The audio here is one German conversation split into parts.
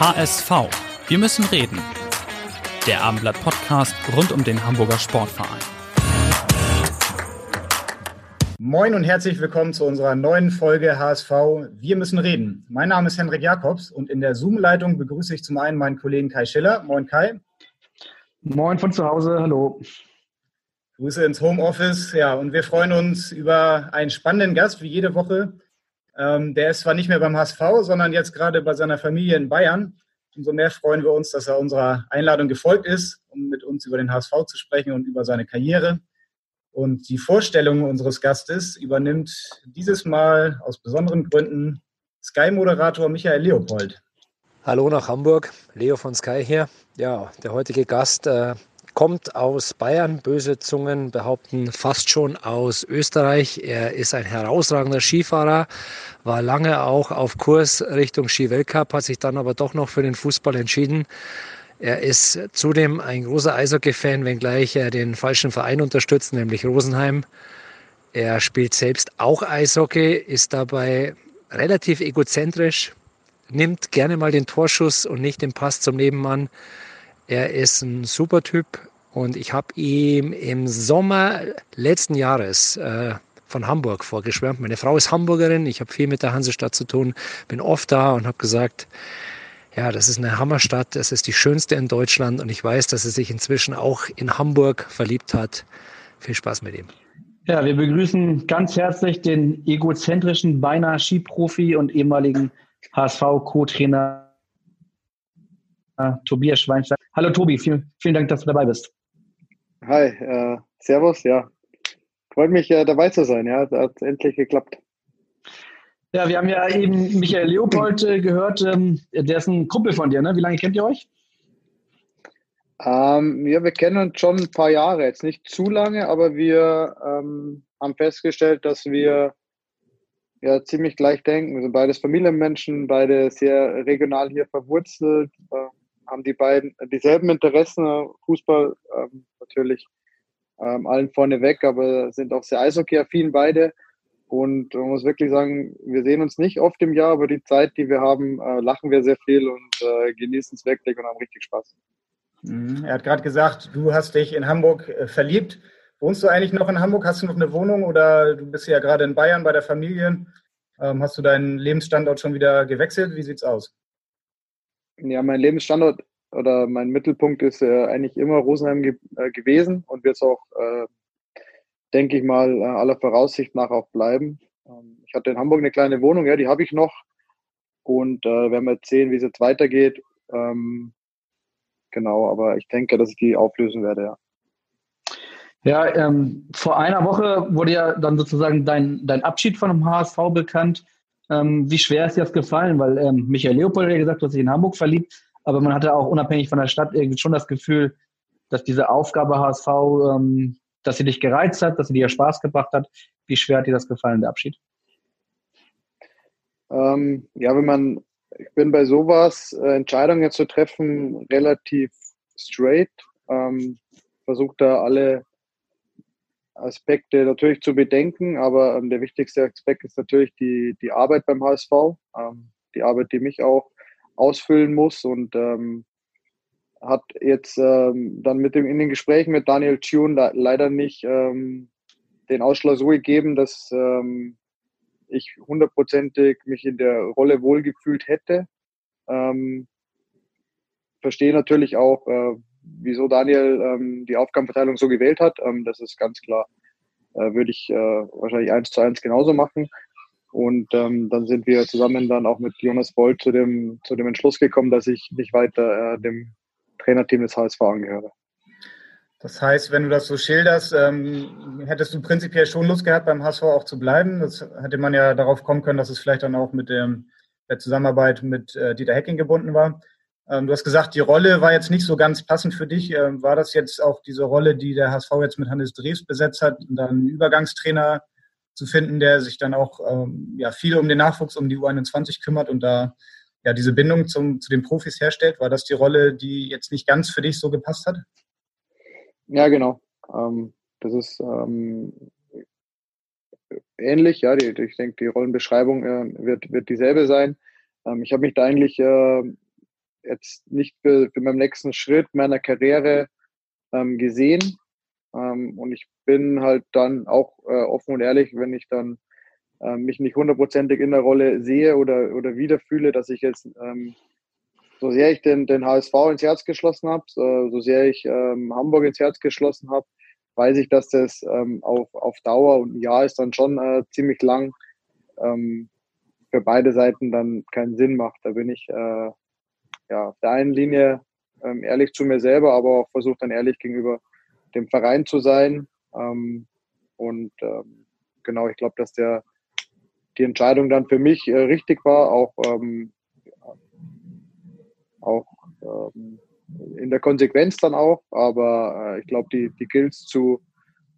HSV. Wir müssen reden. Der Abendblatt Podcast rund um den Hamburger Sportverein. Moin und herzlich willkommen zu unserer neuen Folge HSV Wir müssen reden. Mein Name ist Henrik Jakobs und in der Zoom-Leitung begrüße ich zum einen meinen Kollegen Kai Schiller. Moin Kai. Moin von zu Hause, hallo. Grüße ins Homeoffice. Ja, und wir freuen uns über einen spannenden Gast wie jede Woche. Ähm, der ist zwar nicht mehr beim HSV, sondern jetzt gerade bei seiner Familie in Bayern. Umso mehr freuen wir uns, dass er unserer Einladung gefolgt ist, um mit uns über den HSV zu sprechen und über seine Karriere. Und die Vorstellung unseres Gastes übernimmt dieses Mal aus besonderen Gründen Sky-Moderator Michael Leopold. Hallo nach Hamburg, Leo von Sky hier. Ja, der heutige Gast äh, kommt aus Bayern. Böse Zungen behaupten fast schon aus Österreich. Er ist ein herausragender Skifahrer, war lange auch auf Kurs Richtung Ski-Weltcup, hat sich dann aber doch noch für den Fußball entschieden. Er ist zudem ein großer Eishockey-Fan, wenngleich er den falschen Verein unterstützt, nämlich Rosenheim. Er spielt selbst auch Eishockey, ist dabei relativ egozentrisch, nimmt gerne mal den Torschuss und nicht den Pass zum Nebenmann. Er ist ein super Typ und ich habe ihm im Sommer letzten Jahres äh, von Hamburg vorgeschwärmt. Meine Frau ist Hamburgerin, ich habe viel mit der Hansestadt zu tun, bin oft da und habe gesagt, ja, das ist eine Hammerstadt, das ist die schönste in Deutschland und ich weiß, dass er sich inzwischen auch in Hamburg verliebt hat. Viel Spaß mit ihm. Ja, wir begrüßen ganz herzlich den egozentrischen beinahe Skiprofi und ehemaligen HSV-Co-Trainer äh, Tobias Schweinstein. Hallo Tobi, vielen, vielen Dank, dass du dabei bist. Hi, äh, Servus, ja. Freut mich, äh, dabei zu sein, ja, hat endlich geklappt. Ja, wir haben ja eben Michael Leopold äh, gehört, ähm, der ist ein Kumpel von dir, ne? Wie lange kennt ihr euch? Ähm, ja, wir kennen uns schon ein paar Jahre, jetzt nicht zu lange, aber wir ähm, haben festgestellt, dass wir ja ziemlich gleich denken. Wir sind beides Familienmenschen, beide sehr regional hier verwurzelt. Äh, haben die beiden dieselben Interessen, Fußball ähm, natürlich ähm, allen vorneweg, aber sind auch sehr eishockey-affin beide. Und man muss wirklich sagen, wir sehen uns nicht oft im Jahr, aber die Zeit, die wir haben, äh, lachen wir sehr viel und äh, genießen es wirklich und haben richtig Spaß. Mhm. Er hat gerade gesagt, du hast dich in Hamburg äh, verliebt. Wohnst du eigentlich noch in Hamburg? Hast du noch eine Wohnung oder du bist ja gerade in Bayern bei der Familie? Ähm, hast du deinen Lebensstandort schon wieder gewechselt? Wie sieht's aus? Ja, mein Lebensstandort oder mein Mittelpunkt ist äh, eigentlich immer Rosenheim ge äh, gewesen und wird es auch, äh, denke ich mal, äh, aller Voraussicht nach auch bleiben. Ähm, ich hatte in Hamburg eine kleine Wohnung, ja, die habe ich noch und äh, werden wir sehen, wie es jetzt weitergeht. Ähm, genau, aber ich denke, dass ich die auflösen werde, ja. Ja, ähm, vor einer Woche wurde ja dann sozusagen dein, dein Abschied von dem HSV bekannt. Ähm, wie schwer ist dir das gefallen? Weil ähm, Michael Leopold hat ja gesagt, du hast dich in Hamburg verliebt, aber man hatte auch unabhängig von der Stadt irgendwie schon das Gefühl, dass diese Aufgabe HSV, ähm, dass sie dich gereizt hat, dass sie dir Spaß gebracht hat. Wie schwer hat dir das gefallen, der Abschied? Ähm, ja, wenn man, ich bin bei sowas, äh, Entscheidungen zu treffen, relativ straight. Ähm, versuche da alle Aspekte natürlich zu bedenken, aber ähm, der wichtigste Aspekt ist natürlich die, die Arbeit beim HSV, ähm, die Arbeit, die mich auch ausfüllen muss und ähm, hat jetzt ähm, dann mit dem in den Gesprächen mit Daniel Thune da, leider nicht ähm, den Ausschlag so gegeben, dass ähm, ich hundertprozentig mich in der Rolle wohlgefühlt hätte. Verstehe natürlich auch, äh, wieso Daniel ähm, die Aufgabenverteilung so gewählt hat. Ähm, das ist ganz klar. Äh, würde ich äh, wahrscheinlich eins zu eins genauso machen. Und ähm, dann sind wir zusammen dann auch mit Jonas Bolt zu dem, zu dem Entschluss gekommen, dass ich nicht weiter äh, dem Trainerteam des HSV angehöre. Das heißt, wenn du das so schilderst, ähm, hättest du prinzipiell schon Lust gehabt, beim HSV auch zu bleiben. Das hätte man ja darauf kommen können, dass es vielleicht dann auch mit dem, der Zusammenarbeit mit äh, Dieter Hecking gebunden war. Ähm, du hast gesagt, die Rolle war jetzt nicht so ganz passend für dich. Ähm, war das jetzt auch diese Rolle, die der HSV jetzt mit Hannes Dreves besetzt hat, dann einen Übergangstrainer zu finden, der sich dann auch ähm, ja, viel um den Nachwuchs, um die U21 kümmert und da ja, diese Bindung zum, zu den Profis herstellt? War das die Rolle, die jetzt nicht ganz für dich so gepasst hat? Ja, genau. Ähm, das ist ähm, ähnlich, ja. Die, ich denke, die Rollenbeschreibung äh, wird, wird dieselbe sein. Ähm, ich habe mich da eigentlich äh, jetzt nicht für, für meinen nächsten Schritt meiner Karriere ähm, gesehen. Ähm, und ich bin halt dann auch äh, offen und ehrlich, wenn ich dann äh, mich nicht hundertprozentig in der Rolle sehe oder, oder wiederfühle, dass ich jetzt, ähm, so sehr ich den, den HSV ins Herz geschlossen habe, so, so sehr ich ähm, Hamburg ins Herz geschlossen habe, weiß ich, dass das ähm, auf, auf Dauer und ein Jahr ist dann schon äh, ziemlich lang ähm, für beide Seiten dann keinen Sinn macht. Da bin ich äh, ja auf der einen Linie ähm, ehrlich zu mir selber, aber auch versucht dann ehrlich gegenüber dem Verein zu sein. Ähm, und ähm, genau, ich glaube, dass der die Entscheidung dann für mich äh, richtig war, auch, ähm, auch ähm, in der Konsequenz dann auch. Aber äh, ich glaube, die, die Kills zu,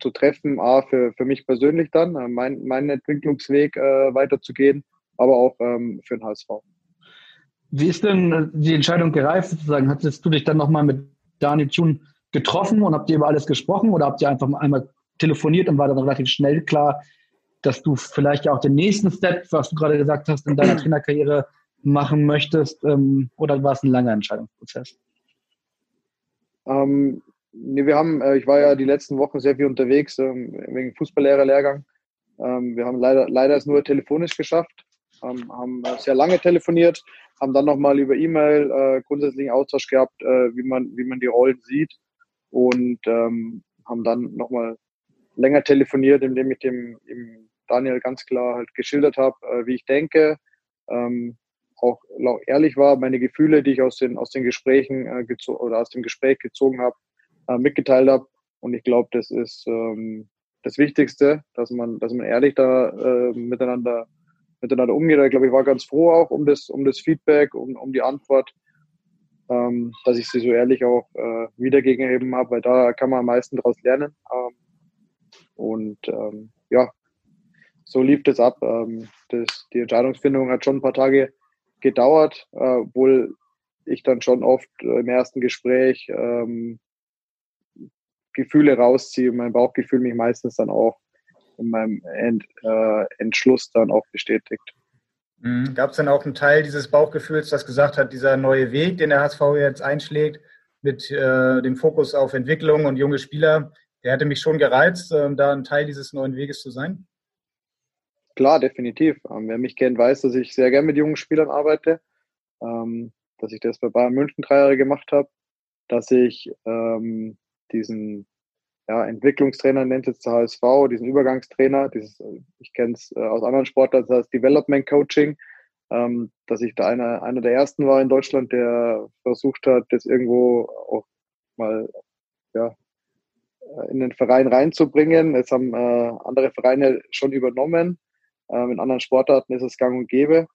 zu treffen, A, für, für mich persönlich dann, äh, mein, meinen Entwicklungsweg äh, weiterzugehen, aber auch ähm, für den HSV. Wie ist denn die Entscheidung gereift sozusagen? Hattest du dich dann nochmal mit Daniel Thun getroffen und habt ihr über alles gesprochen oder habt ihr einfach einmal telefoniert und war dann relativ schnell klar, dass du vielleicht ja auch den nächsten Step, was du gerade gesagt hast, in deiner Trainerkarriere machen möchtest? Ähm, oder war es ein langer Entscheidungsprozess? Ähm, nee, wir haben, äh, ich war ja die letzten Wochen sehr viel unterwegs ähm, wegen Fußballlehrerlehrgang. Ähm, wir haben leider, leider es nur telefonisch geschafft, ähm, haben sehr lange telefoniert, haben dann nochmal über E-Mail äh, grundsätzlichen Austausch gehabt, äh, wie, man, wie man die Rollen sieht und ähm, haben dann nochmal länger telefoniert, indem ich dem, dem Daniel ganz klar halt geschildert habe, äh, wie ich denke, ähm, auch ehrlich war, meine Gefühle, die ich aus den, aus den Gesprächen äh, oder aus dem Gespräch gezogen habe, äh, mitgeteilt habe. Und ich glaube, das ist ähm, das Wichtigste, dass man, dass man ehrlich da äh, miteinander, miteinander umgeht. Ich glaube, ich war ganz froh auch um das, um das Feedback, um, um die Antwort, ähm, dass ich sie so ehrlich auch äh, wiedergegeben habe, weil da kann man am meisten daraus lernen. Ähm, und ähm, ja, so lief das ab. Ähm, das, die Entscheidungsfindung hat schon ein paar Tage gedauert, äh, obwohl ich dann schon oft äh, im ersten Gespräch ähm, Gefühle rausziehe. Mein Bauchgefühl mich meistens dann auch in meinem Ent, äh, Entschluss dann auch bestätigt. Mhm. Gab es dann auch einen Teil dieses Bauchgefühls, das gesagt hat, dieser neue Weg, den der HSV jetzt einschlägt, mit äh, dem Fokus auf Entwicklung und junge Spieler, der hätte mich schon gereizt, äh, da ein Teil dieses neuen Weges zu sein? Klar, definitiv. Ähm, wer mich kennt, weiß, dass ich sehr gerne mit jungen Spielern arbeite, ähm, dass ich das bei Bayern München drei Jahre gemacht habe, dass ich ähm, diesen ja, Entwicklungstrainer nennt jetzt der HSV, diesen Übergangstrainer, dieses, ich kenne es äh, aus anderen Sportarten, das heißt Development Coaching, ähm, dass ich da einer, einer der ersten war in Deutschland, der versucht hat, das irgendwo auch mal ja, äh, in den Verein reinzubringen. Jetzt haben äh, andere Vereine schon übernommen. Ähm, in anderen Sportarten ist es gang und gäbe.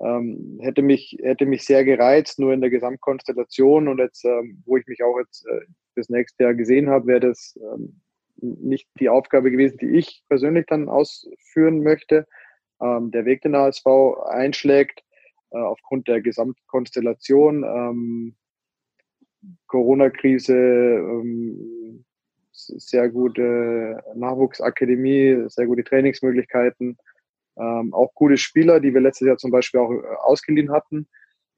Ähm, hätte, mich, hätte mich sehr gereizt, nur in der Gesamtkonstellation und jetzt, ähm, wo ich mich auch jetzt äh, das nächste Jahr gesehen habe, wäre das ähm, nicht die Aufgabe gewesen, die ich persönlich dann ausführen möchte. Ähm, der Weg, den HSV einschlägt, äh, aufgrund der Gesamtkonstellation, ähm, Corona-Krise, ähm, sehr gute Nachwuchsakademie, sehr gute Trainingsmöglichkeiten, ähm, auch gute Spieler, die wir letztes Jahr zum Beispiel auch äh, ausgeliehen hatten,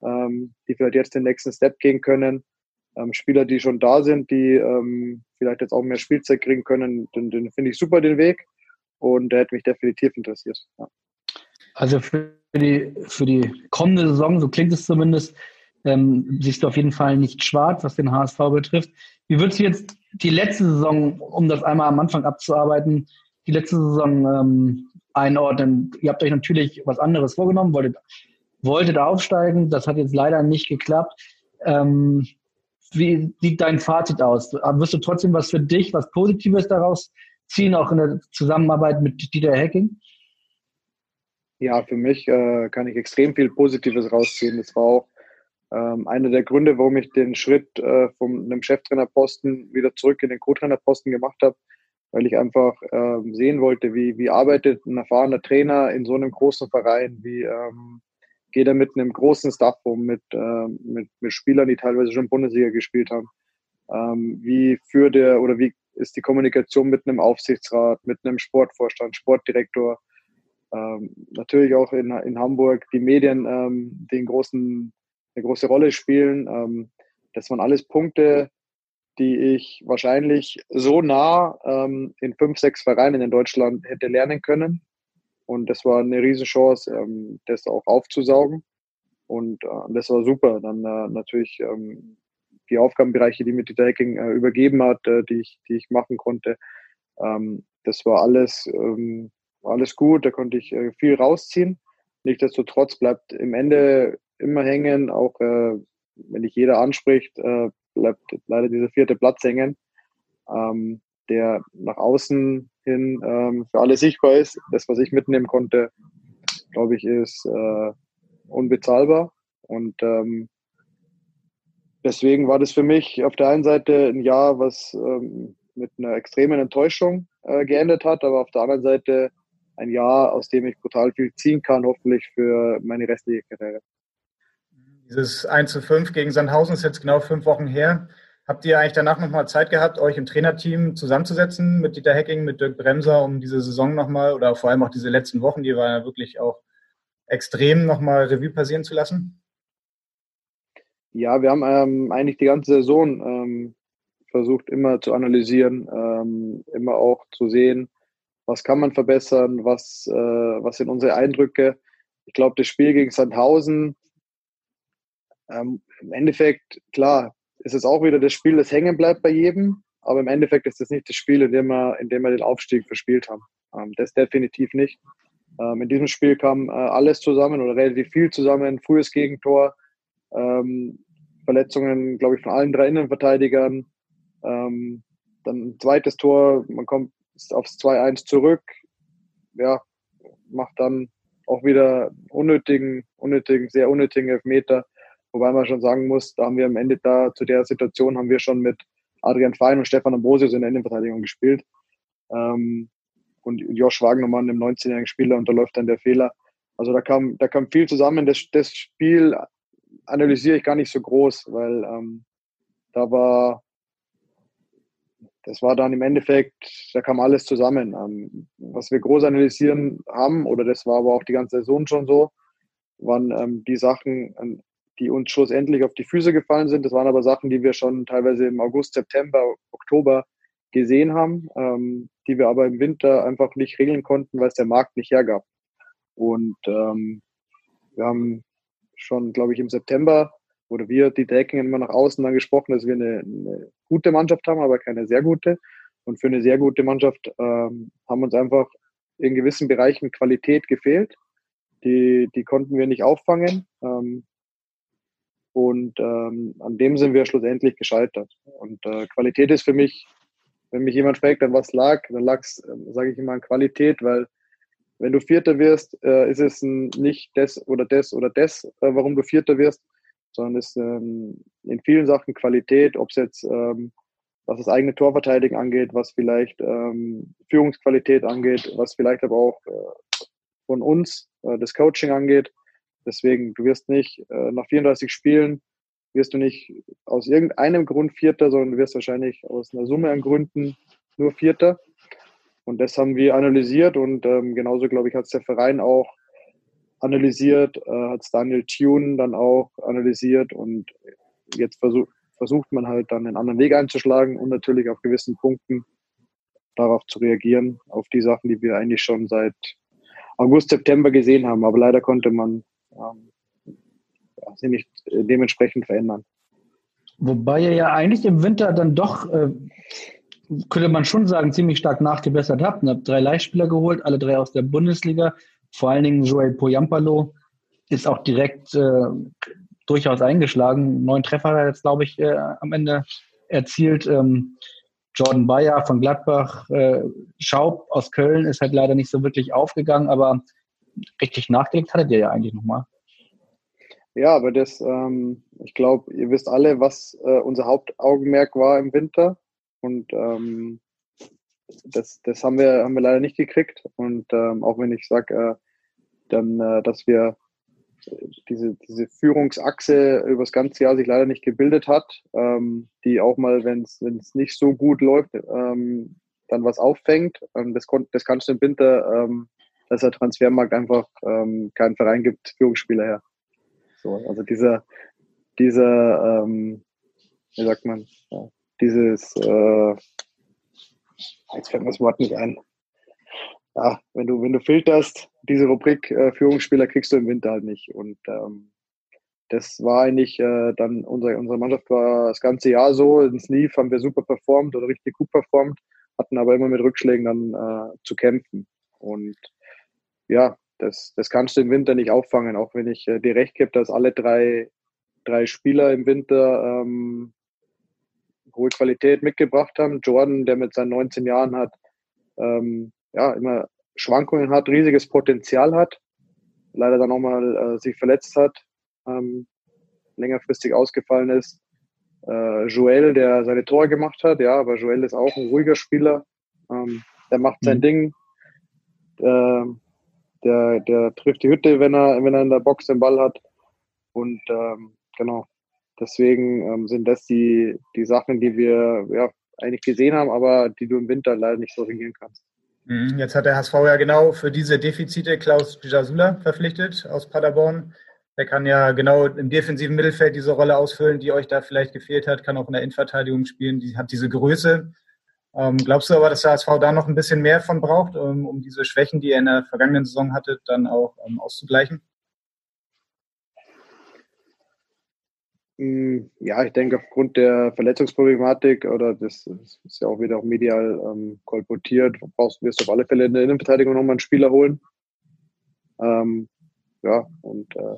ähm, die vielleicht jetzt den nächsten Step gehen können. Ähm, Spieler, die schon da sind, die ähm, vielleicht jetzt auch mehr Spielzeit kriegen können, den, den finde ich super den Weg und der hätte mich definitiv interessiert. Ja. Also für die, für die kommende Saison, so klingt es zumindest, ähm, siehst du auf jeden Fall nicht schwarz, was den HSV betrifft. Wie würdest du jetzt die letzte Saison, um das einmal am Anfang abzuarbeiten, die letzte Saison ähm, einordnen? Ihr habt euch natürlich was anderes vorgenommen, wolltet, wolltet aufsteigen, das hat jetzt leider nicht geklappt. Ähm, wie sieht dein Fazit aus? Wirst du trotzdem was für dich, was Positives daraus ziehen, auch in der Zusammenarbeit mit Dieter Hacking? Ja, für mich äh, kann ich extrem viel Positives rausziehen. Das war auch ähm, einer der Gründe, warum ich den Schritt äh, von einem Cheftrainerposten wieder zurück in den Co-Trainerposten gemacht habe, weil ich einfach ähm, sehen wollte, wie, wie arbeitet ein erfahrener Trainer in so einem großen Verein, wie ähm, geht er mit einem großen Staff um, mit, äh, mit, mit Spielern, die teilweise schon Bundesliga gespielt haben. Ähm, wie führt er oder wie ist die Kommunikation mit einem Aufsichtsrat, mit einem Sportvorstand, Sportdirektor? ähm, natürlich auch in, in Hamburg die Medien, ähm, die großen, eine große Rolle spielen. Ähm, das waren alles Punkte, die ich wahrscheinlich so nah ähm, in fünf, sechs Vereinen in Deutschland hätte lernen können. Und das war eine Riesenchance, ähm, das auch aufzusaugen. Und äh, das war super. Dann äh, natürlich ähm, die Aufgabenbereiche, die mir die Hacking äh, übergeben hat, äh, die, ich, die ich machen konnte. Ähm, das war alles ähm, alles gut, da konnte ich äh, viel rausziehen. Nichtsdestotrotz bleibt im Ende immer hängen, auch äh, wenn nicht jeder anspricht, bleibt leider dieser vierte Platz hängen, ähm, der nach außen hin ähm, für alle sichtbar ist. Das, was ich mitnehmen konnte, glaube ich, ist äh, unbezahlbar. Und ähm, deswegen war das für mich auf der einen Seite ein Jahr, was ähm, mit einer extremen Enttäuschung äh, geendet hat, aber auf der anderen Seite ein Jahr, aus dem ich brutal viel ziehen kann, hoffentlich für meine restliche Karriere. Dieses 1 zu 5 gegen Sandhausen ist jetzt genau fünf Wochen her. Habt ihr eigentlich danach nochmal Zeit gehabt, euch im Trainerteam zusammenzusetzen mit Dieter Hecking, mit Dirk Bremser, um diese Saison nochmal oder vor allem auch diese letzten Wochen, die waren ja wirklich auch extrem nochmal Revue passieren zu lassen? Ja, wir haben ähm, eigentlich die ganze Saison ähm, versucht immer zu analysieren, ähm, immer auch zu sehen, was kann man verbessern, was, äh, was sind unsere Eindrücke. Ich glaube, das Spiel gegen Sandhausen, ähm, im Endeffekt, klar, ist es auch wieder das Spiel, das hängen bleibt bei jedem, aber im Endeffekt ist das nicht das Spiel, in dem wir, in dem wir den Aufstieg verspielt haben. Ähm, das definitiv nicht. Ähm, in diesem Spiel kam äh, alles zusammen oder relativ viel zusammen, frühes Gegentor, ähm, Verletzungen, glaube ich, von allen drei Innenverteidigern, ähm, dann ein zweites Tor, man kommt aufs 2-1 zurück. Ja, macht dann auch wieder unnötigen, unnötigen, sehr unnötigen Elfmeter. Wobei man schon sagen muss, da haben wir am Ende da zu der Situation haben wir schon mit Adrian Fein und Stefan Ambrosius in der Innenverteidigung gespielt. Ähm, und Josh Wagnermann, dem 19-jährigen Spieler, und da läuft dann der Fehler. Also da kam, da kam viel zusammen. Das, das Spiel analysiere ich gar nicht so groß, weil ähm, da war das war dann im Endeffekt, da kam alles zusammen. Ähm, was wir groß analysieren haben, oder das war aber auch die ganze Saison schon so, waren ähm, die Sachen, ähm, die uns schlussendlich auf die Füße gefallen sind. Das waren aber Sachen, die wir schon teilweise im August, September, Oktober gesehen haben, ähm, die wir aber im Winter einfach nicht regeln konnten, weil es der Markt nicht hergab. Und ähm, wir haben schon, glaube ich, im September oder wir, die Deckingen immer nach außen dann gesprochen, dass wir eine, eine, gute Mannschaft haben, aber keine sehr gute. Und für eine sehr gute Mannschaft ähm, haben uns einfach in gewissen Bereichen Qualität gefehlt. Die, die konnten wir nicht auffangen. Ähm, und ähm, an dem sind wir schlussendlich gescheitert. Und äh, Qualität ist für mich, wenn mich jemand fragt, an was lag, dann lag es, äh, sage ich immer, an Qualität, weil wenn du Vierter wirst, äh, ist es nicht das oder das oder das, äh, warum du Vierter wirst, sondern ist ähm, in vielen Sachen Qualität, ob es jetzt ähm, was das eigene Torverteidigen angeht, was vielleicht ähm, Führungsqualität angeht, was vielleicht aber auch äh, von uns äh, das Coaching angeht. Deswegen, du wirst nicht äh, nach 34 Spielen, wirst du nicht aus irgendeinem Grund Vierter, sondern du wirst wahrscheinlich aus einer Summe an Gründen nur Vierter. Und das haben wir analysiert und ähm, genauso, glaube ich, hat es der Verein auch analysiert, äh, hat Daniel Tune dann auch analysiert und jetzt versuch, versucht man halt dann einen anderen Weg einzuschlagen und natürlich auf gewissen Punkten darauf zu reagieren, auf die Sachen, die wir eigentlich schon seit August, September gesehen haben. Aber leider konnte man ähm, sie nicht äh, dementsprechend verändern. Wobei ihr ja eigentlich im Winter dann doch, äh, könnte man schon sagen, ziemlich stark nachgebessert habt. Ihr habt drei Leihspieler geholt, alle drei aus der Bundesliga. Vor allen Dingen Joel Poyampalo ist auch direkt äh, durchaus eingeschlagen. Neun Treffer hat er jetzt, glaube ich, äh, am Ende erzielt. Ähm, Jordan Bayer von Gladbach, äh, Schaub aus Köln ist halt leider nicht so wirklich aufgegangen, aber richtig nachgelegt hattet ihr ja eigentlich nochmal. Ja, aber das, ähm, ich glaube, ihr wisst alle, was äh, unser Hauptaugenmerk war im Winter. Und ähm, das, das haben wir, haben wir leider nicht gekriegt. Und ähm, auch wenn ich sage, äh, dann, äh, dass wir diese, diese Führungsachse über das ganze Jahr sich leider nicht gebildet hat, ähm, die auch mal, wenn es nicht so gut läuft, ähm, dann was auffängt. Ähm, das, das kannst du im Winter, ähm, dass der Transfermarkt einfach ähm, keinen Verein gibt, Führungsspieler her. So, also dieser, dieser, ähm, wie sagt man, ja, dieses, äh, jetzt fällt mir das Wort nicht ein. Ja, wenn du, wenn du filterst, diese Rubrik äh, Führungsspieler kriegst du im Winter halt nicht. Und ähm, das war eigentlich äh, dann, unsere, unsere Mannschaft war das ganze Jahr so. In Sleeve haben wir super performt oder richtig gut performt, hatten aber immer mit Rückschlägen dann äh, zu kämpfen. Und ja, das, das kannst du im Winter nicht auffangen, auch wenn ich äh, dir recht gebe, dass alle drei, drei Spieler im Winter ähm, hohe Qualität mitgebracht haben. Jordan, der mit seinen 19 Jahren hat, ähm, ja, immer Schwankungen hat, riesiges Potenzial hat, leider dann auch mal äh, sich verletzt hat, ähm, längerfristig ausgefallen ist. Äh, Joel, der seine Tore gemacht hat, ja, aber Joel ist auch ein ruhiger Spieler. Ähm, der macht sein mhm. Ding. Äh, der, der trifft die Hütte, wenn er, wenn er in der Box den Ball hat. Und ähm, genau, deswegen ähm, sind das die, die Sachen, die wir ja, eigentlich gesehen haben, aber die du im Winter leider nicht so regieren kannst. Mhm, jetzt hat der HSV ja genau für diese Defizite Klaus Jasula verpflichtet aus Paderborn. Der kann ja genau im defensiven Mittelfeld diese Rolle ausfüllen, die euch da vielleicht gefehlt hat, kann auch in der Innenverteidigung spielen, die hat diese Größe. Ähm, glaubst du aber, dass der HSV da noch ein bisschen mehr von braucht, um, um diese Schwächen, die er in der vergangenen Saison hatte, dann auch um, auszugleichen? Mm, ja, ich denke, aufgrund der Verletzungsproblematik oder das, ist ja auch wieder auch medial ähm, kolportiert, brauchst, wirst du auf alle Fälle in der Innenverteidigung nochmal einen Spieler holen. Ähm, ja, und äh,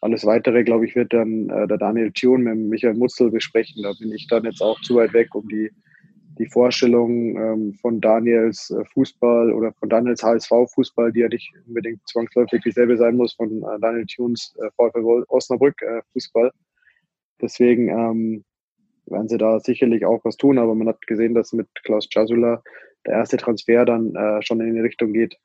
alles weitere, glaube ich, wird dann äh, der Daniel Thun mit Michael Mutzel besprechen. Da bin ich dann jetzt auch zu weit weg, um die die Vorstellung ähm, von Daniels äh, Fußball oder von Daniels HSV-Fußball, die ja nicht unbedingt zwangsläufig dieselbe sein muss von äh, Daniel Thuns äh, VfL Osnabrück-Fußball. Äh, Deswegen ähm, werden sie da sicherlich auch was tun, aber man hat gesehen, dass mit Klaus Jasula der erste Transfer dann äh, schon in die Richtung geht.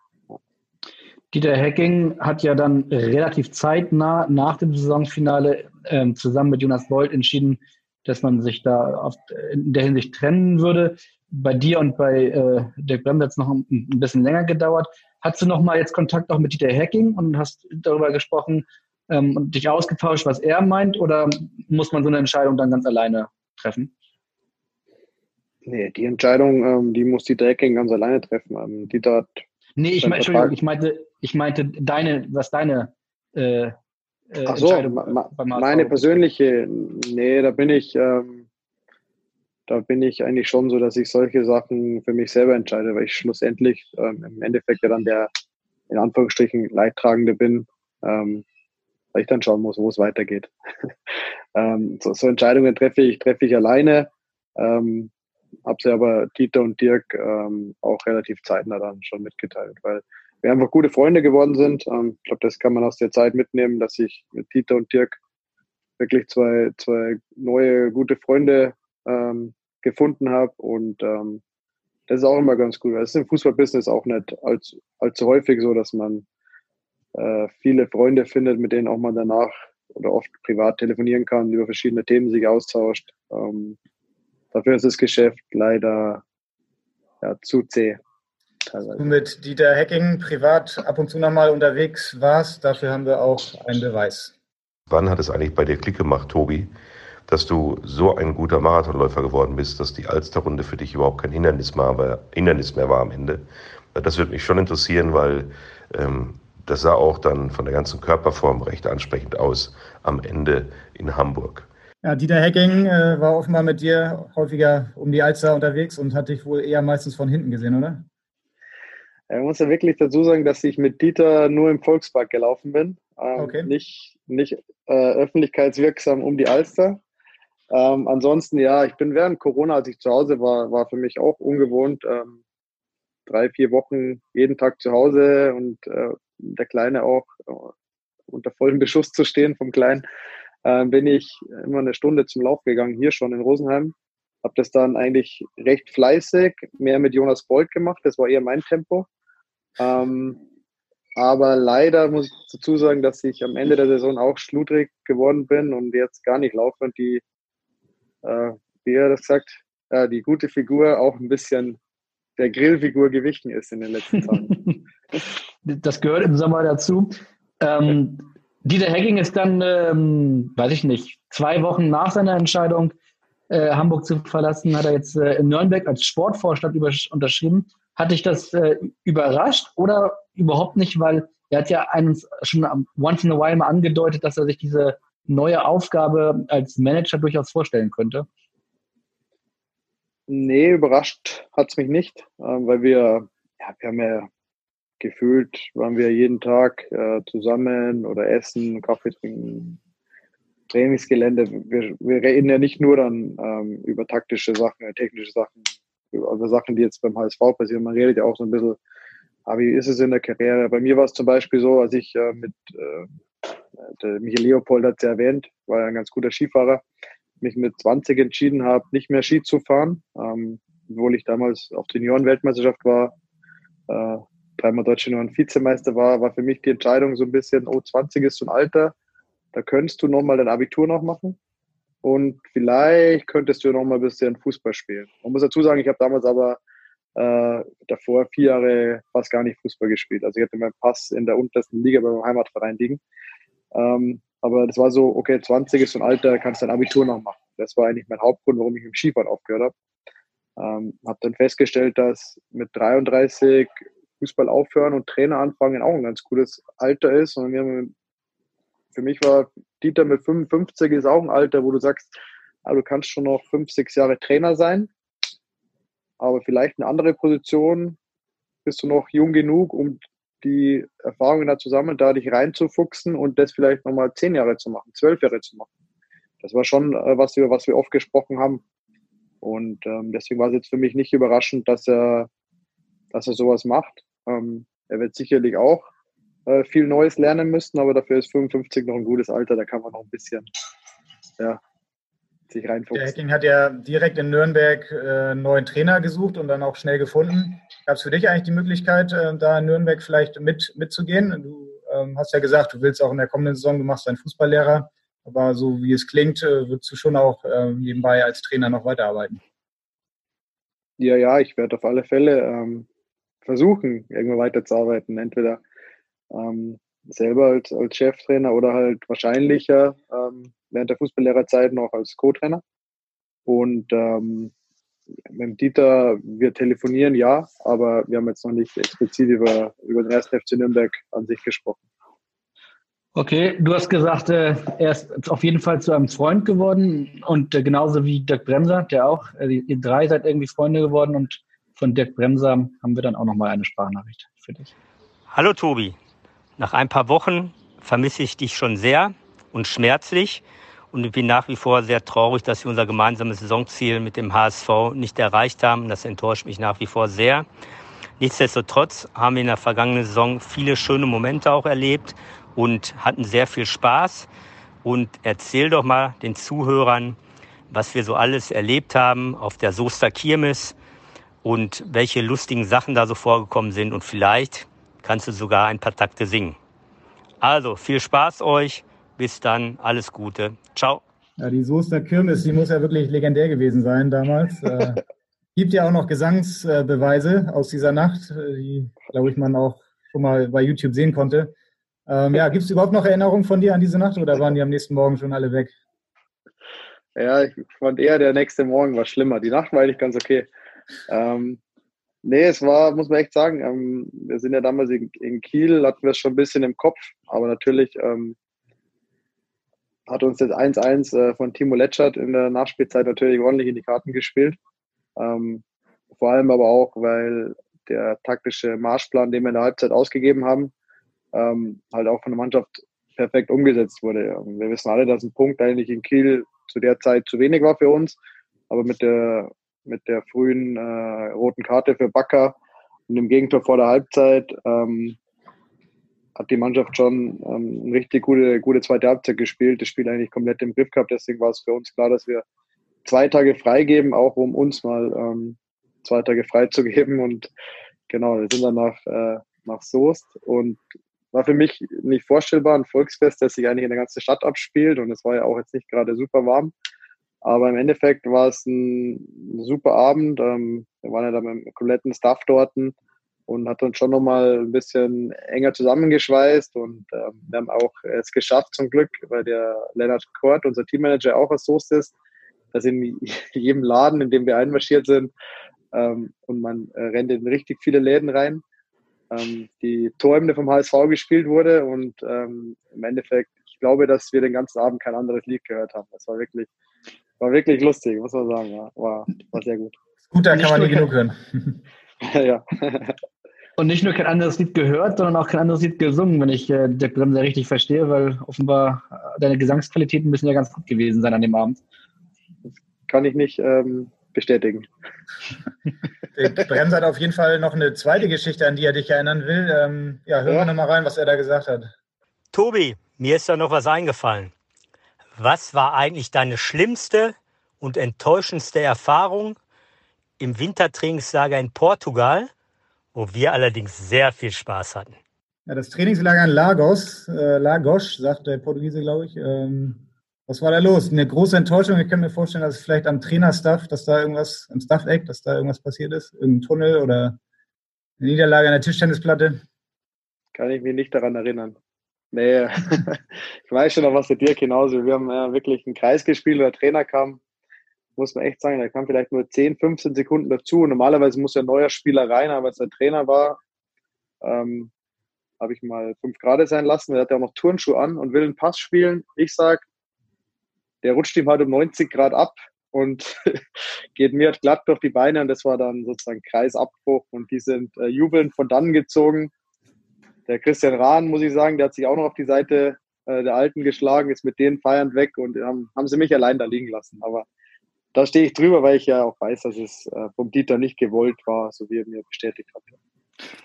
Dieter Hecking hat ja dann relativ zeitnah nach dem Saisonfinale ähm, zusammen mit Jonas Bold entschieden, dass man sich da auf, in der Hinsicht trennen würde. Bei dir und bei äh, Dirk Bremser hat es noch ein, ein, bisschen länger gedauert. Hast du noch mal jetzt Kontakt auch mit Dieter Hacking und hast darüber gesprochen ähm, und dich ausgetauscht, was er meint? Oder muss man so eine Entscheidung dann ganz alleine treffen? Nee, die Entscheidung, ähm, die muss Dieter Hacking ganz alleine treffen. Ähm, Dieter hat Nee, ich, mein, ich meinte, ich meinte deine, was deine äh, äh, Ach so, meine persönliche, nee, da bin ich, ähm, da bin ich eigentlich schon so, dass ich solche Sachen für mich selber entscheide, weil ich schlussendlich ähm, im Endeffekt ja dann der in Anführungsstrichen Leidtragende bin, ähm, weil ich dann schauen muss, wo es weitergeht. ähm, so, so, Entscheidungen treffe ich, treffe ich alleine, ähm, habe sie aber Dieter und Dirk ähm, auch relativ zeitnah dann schon mitgeteilt, weil wir einfach gute Freunde geworden sind. Ähm, ich glaube, das kann man aus der Zeit mitnehmen, dass ich mit Dieter und Dirk wirklich zwei, zwei neue, gute Freunde ähm, gefunden habe. Und ähm, das ist auch immer ganz gut. Es ist im Fußballbusiness auch nicht allzu, allzu häufig so, dass man äh, viele Freunde findet, mit denen auch man danach oder oft privat telefonieren kann, über verschiedene Themen sich austauscht. Ähm, dafür ist das Geschäft leider ja, zu zäh teilweise. Du mit Dieter Hecking privat ab und zu nochmal unterwegs warst, dafür haben wir auch einen Beweis. Wann hat es eigentlich bei dir Klick gemacht, Tobi, dass du so ein guter Marathonläufer geworden bist, dass die Alsterrunde für dich überhaupt kein Hindernis mehr, war, Hindernis mehr war am Ende? Das würde mich schon interessieren, weil ähm, das sah auch dann von der ganzen Körperform recht ansprechend aus am Ende in Hamburg. Ja, Dieter Hecking äh, war offenbar mit dir häufiger um die Alster unterwegs und hat dich wohl eher meistens von hinten gesehen, oder? Ich muss ja wirklich dazu sagen, dass ich mit Dieter nur im Volkspark gelaufen bin. Ähm, okay. Nicht, nicht, äh, öffentlichkeitswirksam um die Alster. Ähm, ansonsten, ja, ich bin während Corona, als ich zu Hause war, war für mich auch ungewohnt. Ähm, drei, vier Wochen jeden Tag zu Hause und äh, der Kleine auch äh, unter vollem Beschuss zu stehen vom Kleinen, äh, bin ich immer eine Stunde zum Lauf gegangen, hier schon in Rosenheim. Habe das dann eigentlich recht fleißig, mehr mit Jonas Bolt gemacht, das war eher mein Tempo. Ähm, aber leider muss ich dazu sagen, dass ich am Ende der Saison auch schludrig geworden bin und jetzt gar nicht laufe und die, äh, wie er das sagt, äh, die gute Figur auch ein bisschen der Grillfigur gewichen ist in den letzten Tagen. das gehört im Sommer dazu. Ähm, Dieter Hecking ist dann, ähm, weiß ich nicht, zwei Wochen nach seiner Entscheidung, äh, Hamburg zu verlassen, hat er jetzt äh, in Nürnberg als Sportvorstand unterschrieben. Hat dich das äh, überrascht oder überhaupt nicht, weil er hat ja uns schon once in a while mal angedeutet, dass er sich diese neue Aufgabe als Manager durchaus vorstellen könnte? Nee, überrascht hat es mich nicht, äh, weil wir, ja, wir haben ja gefühlt, waren wir jeden Tag äh, zusammen oder essen, Kaffee trinken, Trainingsgelände. Wir, wir reden ja nicht nur dann ähm, über taktische Sachen, technische Sachen, über Sachen, die jetzt beim HSV passieren. Man redet ja auch so ein bisschen, ah, wie ist es in der Karriere? Bei mir war es zum Beispiel so, als ich äh, mit äh, Michael Leopold hat es ja erwähnt, war ja ein ganz guter Skifahrer, mich mit 20 entschieden habe, nicht mehr Ski zu fahren, ähm, obwohl ich damals auf der Junioren-Weltmeisterschaft war, äh, dreimal deutsche Junioren Vizemeister war, war für mich die Entscheidung so ein bisschen, oh, 20 ist so ein Alter, da könntest du nochmal dein Abitur noch machen und vielleicht könntest du noch mal ein bisschen Fußball spielen. Man muss dazu sagen, ich habe damals aber äh, davor vier Jahre fast gar nicht Fußball gespielt. Also ich hatte meinen Pass in der untersten Liga bei meinem Heimatverein liegen. Ähm, aber das war so, okay, 20 ist so ein Alter, kannst dein Abitur noch machen. Das war eigentlich mein Hauptgrund, warum ich im Skifahren aufgehört habe. Ähm, habe dann festgestellt, dass mit 33 Fußball aufhören und Trainer anfangen auch ein ganz cooles Alter ist. Und wir haben für mich war Dieter mit 55 ist auch ein Alter, wo du sagst, ah, du kannst schon noch fünf, sechs Jahre Trainer sein, aber vielleicht eine andere Position bist du noch jung genug, um die Erfahrungen da zusammen, da dich reinzufuchsen und das vielleicht nochmal zehn Jahre zu machen, zwölf Jahre zu machen. Das war schon äh, was wir, was wir oft gesprochen haben. Und ähm, deswegen war es jetzt für mich nicht überraschend, dass er, dass er sowas macht. Ähm, er wird sicherlich auch äh, viel Neues lernen müssten, aber dafür ist 55 noch ein gutes Alter, da kann man noch ein bisschen ja, sich reinfuchsen. Der Hacking hat ja direkt in Nürnberg äh, einen neuen Trainer gesucht und dann auch schnell gefunden. Gab es für dich eigentlich die Möglichkeit, äh, da in Nürnberg vielleicht mit, mitzugehen? Du ähm, hast ja gesagt, du willst auch in der kommenden Saison, du machst deinen Fußballlehrer, aber so wie es klingt, würdest du schon auch nebenbei als Trainer noch weiterarbeiten. Ja, ja, ich werde auf alle Fälle ähm, versuchen, irgendwo weiterzuarbeiten. Entweder ähm, selber als, als Cheftrainer oder halt wahrscheinlicher ähm, während der Fußballlehrerzeit noch als Co-Trainer. Und ähm, mit Dieter, wir telefonieren ja, aber wir haben jetzt noch nicht explizit über, über den ersten FC Nürnberg an sich gesprochen. Okay, du hast gesagt, äh, er ist auf jeden Fall zu einem Freund geworden und äh, genauso wie Dirk Bremser, der auch, äh, ihr drei seid irgendwie Freunde geworden und von Dirk Bremser haben wir dann auch nochmal eine Sprachnachricht für dich. Hallo Tobi, nach ein paar Wochen vermisse ich dich schon sehr und schmerzlich und bin nach wie vor sehr traurig, dass wir unser gemeinsames Saisonziel mit dem HSV nicht erreicht haben. Das enttäuscht mich nach wie vor sehr. Nichtsdestotrotz haben wir in der vergangenen Saison viele schöne Momente auch erlebt und hatten sehr viel Spaß. Und erzähl doch mal den Zuhörern, was wir so alles erlebt haben auf der Soester Kirmes und welche lustigen Sachen da so vorgekommen sind. Und vielleicht kannst du sogar ein paar Takte singen. Also viel Spaß euch. Bis dann. Alles Gute. Ciao. Ja, die Soester Kirmes, die muss ja wirklich legendär gewesen sein damals. äh, gibt ja auch noch Gesangsbeweise aus dieser Nacht, äh, die, glaube ich, man auch schon mal bei YouTube sehen konnte. Ähm, ja, gibt es überhaupt noch Erinnerungen von dir an diese Nacht oder waren die am nächsten Morgen schon alle weg? Ja, ich fand eher der nächste Morgen war schlimmer. Die Nacht war eigentlich ganz okay. Ähm, Nee, es war, muss man echt sagen, ähm, wir sind ja damals in, in, Kiel, hatten wir es schon ein bisschen im Kopf, aber natürlich ähm, hat uns das 1-1 äh, von Timo Letschert in der Nachspielzeit natürlich ordentlich in die Karten gespielt. Ähm, vor allem aber auch, weil der taktische Marschplan, den wir in der Halbzeit ausgegeben haben, ähm, halt auch von der Mannschaft perfekt umgesetzt wurde. Wir wissen alle, dass ein Punkt eigentlich in Kiel zu der Zeit zu wenig war für uns, aber mit der, mit der frühen äh, roten Karte für Bakker und dem Gegentor vor der Halbzeit ähm, hat die Mannschaft schon ähm, eine richtig gute, gute zweite Halbzeit gespielt, das Spiel eigentlich komplett im Griff gehabt. Deswegen war es für uns klar, dass wir zwei Tage freigeben, auch um uns mal ähm, zwei Tage freizugeben. Und genau, wir sind dann nach, äh, nach Soest und war für mich nicht vorstellbar, ein Volksfest, das sich eigentlich in der ganzen Stadt abspielt. Und es war ja auch jetzt nicht gerade super warm. Aber im Endeffekt war es ein super Abend. Ähm, wir waren ja da mit dem kompletten Staff dort und hat uns schon nochmal ein bisschen enger zusammengeschweißt und ähm, wir haben auch es geschafft zum Glück, weil der Leonard Kort, unser Teammanager, auch aus Soest ist, dass in jedem Laden, in dem wir einmarschiert sind ähm, und man äh, rennt in richtig viele Läden rein, ähm, die Torhymne vom HSV gespielt wurde und ähm, im Endeffekt, ich glaube, dass wir den ganzen Abend kein anderes Lied gehört haben. Das war wirklich, war wirklich lustig, muss man sagen. Ja. War, war sehr gut. Gut, da kann man nie genug hören. ja. Und nicht nur kein anderes Lied gehört, sondern auch kein anderes Lied gesungen, wenn ich äh, Dirk Bremser richtig verstehe, weil offenbar äh, deine Gesangsqualitäten müssen ja ganz gut gewesen sein an dem Abend. Das kann ich nicht ähm, bestätigen. Dirk Bremser hat auf jeden Fall noch eine zweite Geschichte, an die er dich erinnern will. Ähm, ja, hören ja. wir nochmal rein, was er da gesagt hat. Tobi, mir ist da noch was eingefallen. Was war eigentlich deine schlimmste und enttäuschendste Erfahrung im Wintertrainingslager in Portugal, wo wir allerdings sehr viel Spaß hatten. Ja, das Trainingslager in Lagos, äh, Lagos, sagt der Portugiese, glaube ich. Ähm, was war da los? Eine große Enttäuschung. Ich kann mir vorstellen, dass vielleicht am Trainerstaff, dass da irgendwas, im Staff-Eck, dass da irgendwas passiert ist. Irgendein Tunnel oder eine Niederlage an der Tischtennisplatte. Kann ich mich nicht daran erinnern. Nee, ich weiß schon noch, was der Dirk genauso. Wir haben ja wirklich einen Kreis gespielt, der Trainer kam muss man echt sagen, da kam vielleicht nur 10, 15 Sekunden dazu. normalerweise muss ja ein neuer Spieler rein, aber als er Trainer war, ähm, habe ich mal fünf Grad sein lassen. Er hat ja auch noch Turnschuhe an und will einen Pass spielen. Ich sage, der rutscht ihm halt um 90 Grad ab und geht mir halt glatt durch die Beine und das war dann sozusagen Kreisabbruch und die sind äh, jubelnd von dann gezogen. Der Christian Rahn, muss ich sagen, der hat sich auch noch auf die Seite äh, der Alten geschlagen, ist mit denen feiernd weg und haben, haben sie mich allein da liegen lassen. Aber da stehe ich drüber, weil ich ja auch weiß, dass es äh, vom Dieter nicht gewollt war, so wie er mir bestätigt hat.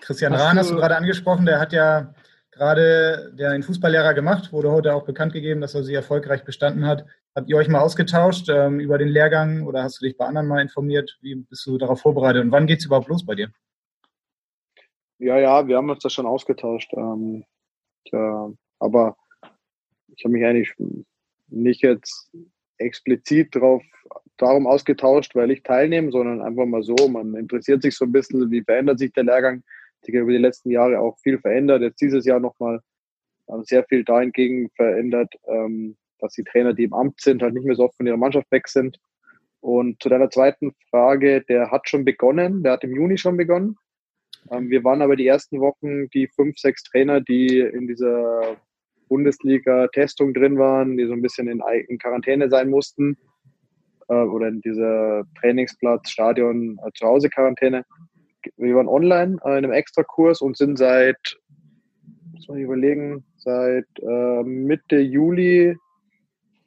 Christian hast Rahn hast du gerade angesprochen, der hat ja gerade den Fußballlehrer gemacht, wurde heute auch bekannt gegeben, dass er sie erfolgreich bestanden hat. Habt ihr euch mal ausgetauscht ähm, über den Lehrgang oder hast du dich bei anderen mal informiert? Wie bist du darauf vorbereitet und wann geht es überhaupt los bei dir? Ja, ja, wir haben uns da schon ausgetauscht. Ähm, ja, aber ich habe mich eigentlich nicht jetzt explizit drauf, darum ausgetauscht, weil ich teilnehme, sondern einfach mal so. Man interessiert sich so ein bisschen, wie verändert sich der Lehrgang. Sich über die letzten Jahre auch viel verändert. Jetzt dieses Jahr nochmal ähm, sehr viel dahingegen verändert, ähm, dass die Trainer, die im Amt sind, halt nicht mehr so oft von ihrer Mannschaft weg sind. Und zu deiner zweiten Frage, der hat schon begonnen, der hat im Juni schon begonnen. Ähm, wir waren aber die ersten Wochen die fünf, sechs Trainer, die in dieser Bundesliga-Testung drin waren, die so ein bisschen in, in Quarantäne sein mussten äh, oder in dieser Trainingsplatz, Stadion, äh, Zuhause-Quarantäne. Wir waren online äh, in einem Extrakurs und sind seit, muss man überlegen, seit äh, Mitte Juli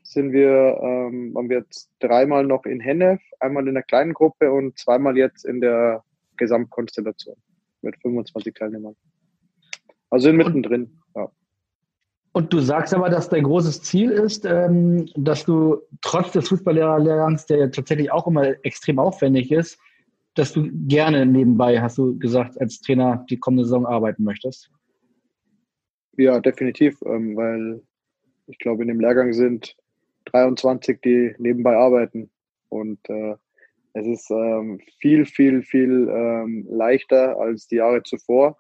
sind wir, ähm, waren wir jetzt dreimal noch in Hennef, einmal in der kleinen Gruppe und zweimal jetzt in der Gesamtkonstellation mit 25 Teilnehmern. Also sind mittendrin. Ja. Und du sagst aber, dass dein großes Ziel ist, ähm, dass du trotz des Fußballlehrerlehrgangs, der ja tatsächlich auch immer extrem aufwendig ist, dass du gerne nebenbei, hast du gesagt, als Trainer die kommende Saison arbeiten möchtest. Ja, definitiv, ähm, weil ich glaube, in dem Lehrgang sind 23, die nebenbei arbeiten. Und äh, es ist ähm, viel, viel, viel ähm, leichter als die Jahre zuvor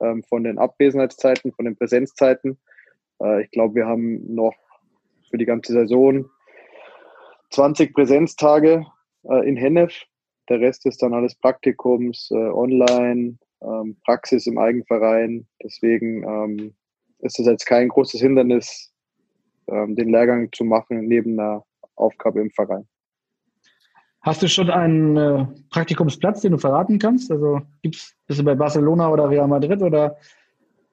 ähm, von den Abwesenheitszeiten, von den Präsenzzeiten. Äh, ich glaube, wir haben noch für die ganze Saison 20 Präsenztage äh, in Hennef. Der Rest ist dann alles Praktikums, äh, online, ähm, Praxis im Eigenverein. Deswegen ähm, ist es jetzt kein großes Hindernis, ähm, den Lehrgang zu machen neben einer Aufgabe im Verein. Hast du schon einen äh, Praktikumsplatz, den du verraten kannst? Also gibt's, bist du bei Barcelona oder Real Madrid oder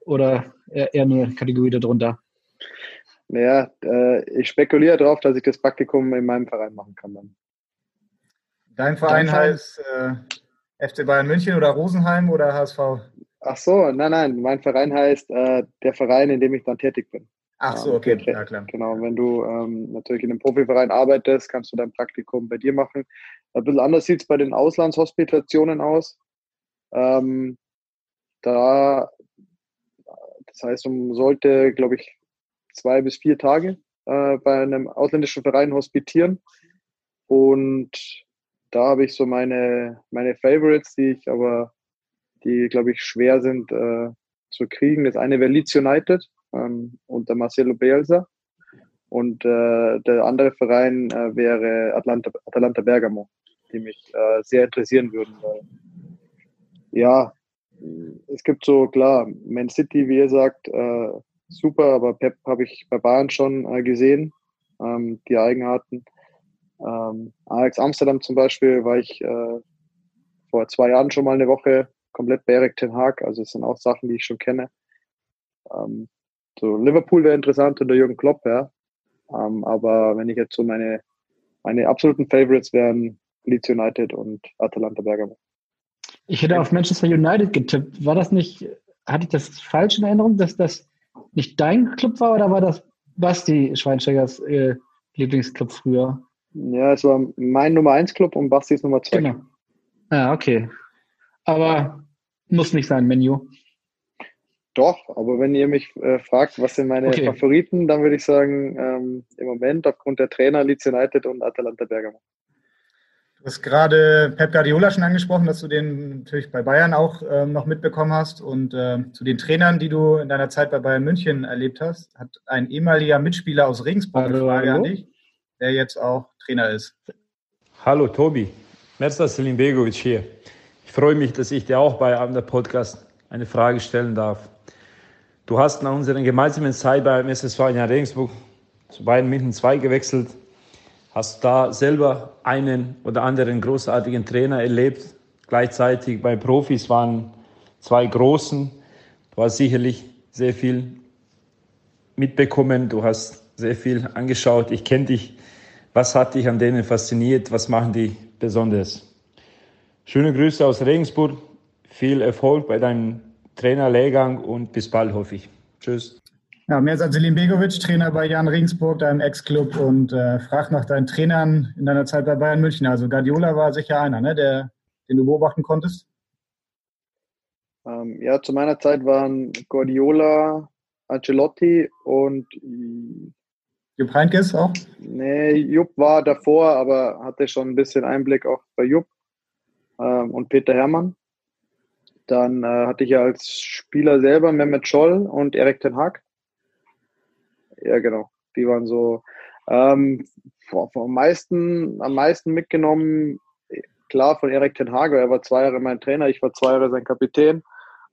oder eher eine Kategorie darunter? Naja, äh, ich spekuliere darauf, dass ich das Praktikum in meinem Verein machen kann dann. Dein Verein Dein heißt äh, FC Bayern München oder Rosenheim oder HSV? Ach so, nein, nein, mein Verein heißt äh, der Verein, in dem ich dann tätig bin. Ach so, okay, ja klar. Genau, wenn du ähm, natürlich in einem Profiverein arbeitest, kannst du dein Praktikum bei dir machen. Ein bisschen anders sieht es bei den Auslandshospitationen aus. Ähm, da, das heißt, man sollte, glaube ich, zwei bis vier Tage äh, bei einem ausländischen Verein hospitieren. Und da habe ich so meine, meine Favorites, die ich aber, die, glaube ich, schwer sind äh, zu kriegen. Das eine wäre Leeds United ähm, unter Marcelo Bielsa. Und äh, der andere Verein äh, wäre Atlanta, Atalanta Bergamo, die mich äh, sehr interessieren würden. Weil, ja, es gibt so, klar, Man City, wie ihr sagt, äh, super, aber Pep habe ich bei Bayern schon äh, gesehen, ähm, die Eigenarten. Ähm, Alex Amsterdam zum Beispiel war ich äh, vor zwei Jahren schon mal eine Woche komplett bei Erik Ten Haag, also es sind auch Sachen, die ich schon kenne. Ähm, so Liverpool wäre interessant unter Jürgen Klopp, ja. Ähm, aber wenn ich jetzt so meine, meine absoluten Favorites wären Leeds United und Atalanta Bergamo. Ich hätte auf Manchester United getippt. War das nicht, hatte ich das falsch in Erinnerung, dass das nicht dein Club war oder war das Basti Schweinsteigers äh, Lieblingsclub früher? Ja, es war mein Nummer 1 Club und Bastis Nummer 2. Genau. Ja, okay. Aber muss nicht sein, Menu. Doch, aber wenn ihr mich äh, fragt, was sind meine okay. Favoriten, dann würde ich sagen, ähm, im Moment aufgrund der Trainer Leeds United und Atalanta Bergamo. Du hast gerade Pep Guardiola schon angesprochen, dass du den natürlich bei Bayern auch ähm, noch mitbekommen hast. Und äh, zu den Trainern, die du in deiner Zeit bei Bayern München erlebt hast, hat ein ehemaliger Mitspieler aus Regensburg eine Frage hallo. an dich, der jetzt auch Trainer ist. Hallo Tobi, Merzda Selimbegovic hier. Ich freue mich, dass ich dir auch bei einem Podcast eine Frage stellen darf. Du hast nach unserer gemeinsamen Zeit beim SSV in Regensburg zu Bayern München 2 gewechselt Hast da selber einen oder anderen großartigen Trainer erlebt? Gleichzeitig bei Profis waren zwei Großen. Du hast sicherlich sehr viel mitbekommen. Du hast sehr viel angeschaut. Ich kenne dich. Was hat dich an denen fasziniert? Was machen die besonders? Schöne Grüße aus Regensburg. Viel Erfolg bei deinem Trainerlehrgang und bis bald, hoffe ich. Tschüss. Ja, Merzat Selim Begovic, Trainer bei Jan Regensburg, deinem Ex-Club und äh, frag nach deinen Trainern in deiner Zeit bei Bayern München. Also Guardiola war sicher einer, ne, der, den du beobachten konntest? Ähm, ja, zu meiner Zeit waren Guardiola, Ancelotti und Jupp Heynckes auch? Nee, Jupp war davor, aber hatte schon ein bisschen Einblick auch bei Jupp ähm, und Peter Herrmann. Dann äh, hatte ich ja als Spieler selber Mehmet Scholl und Erik Ten Hag ja genau. Die waren so ähm, am meisten, am meisten mitgenommen, klar von Erik Ten Hage. Er war zwei Jahre mein Trainer, ich war zwei Jahre sein Kapitän.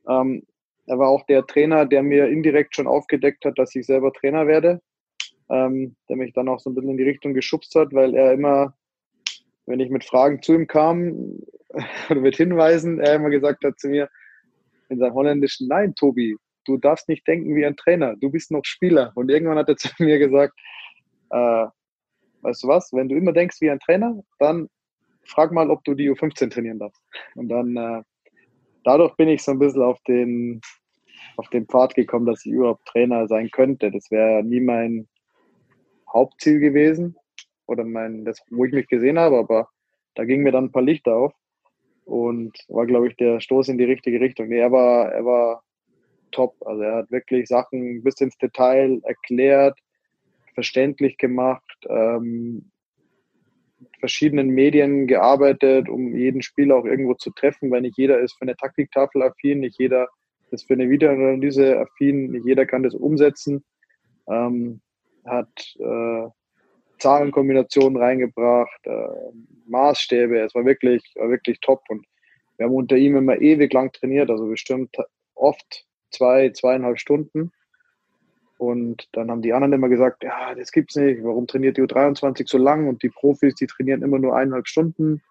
Ähm, er war auch der Trainer, der mir indirekt schon aufgedeckt hat, dass ich selber Trainer werde. Ähm, der mich dann auch so ein bisschen in die Richtung geschubst hat, weil er immer, wenn ich mit Fragen zu ihm kam oder mit Hinweisen, er immer gesagt hat zu mir in seinem holländischen, nein, Tobi, du darfst nicht denken wie ein Trainer, du bist noch Spieler. Und irgendwann hat er zu mir gesagt, äh, weißt du was, wenn du immer denkst wie ein Trainer, dann frag mal, ob du die U15 trainieren darfst. Und dann, äh, dadurch bin ich so ein bisschen auf den, auf den Pfad gekommen, dass ich überhaupt Trainer sein könnte. Das wäre nie mein Hauptziel gewesen oder mein, das, wo ich mich gesehen habe, aber da ging mir dann ein paar Lichter auf und war, glaube ich, der Stoß in die richtige Richtung. Nee, er war, er war top. Also er hat wirklich Sachen bis ins Detail erklärt, verständlich gemacht, ähm, verschiedenen Medien gearbeitet, um jeden Spieler auch irgendwo zu treffen, weil nicht jeder ist für eine Taktiktafel affin, nicht jeder ist für eine Videoanalyse affin, nicht jeder kann das umsetzen. Ähm, hat äh, Zahlenkombinationen reingebracht, äh, Maßstäbe, es war wirklich, war wirklich top und wir haben unter ihm immer ewig lang trainiert, also bestimmt oft zwei, zweieinhalb Stunden. Und dann haben die anderen immer gesagt, ja, das gibt's nicht. Warum trainiert die U23 so lang? Und die Profis, die trainieren immer nur eineinhalb Stunden.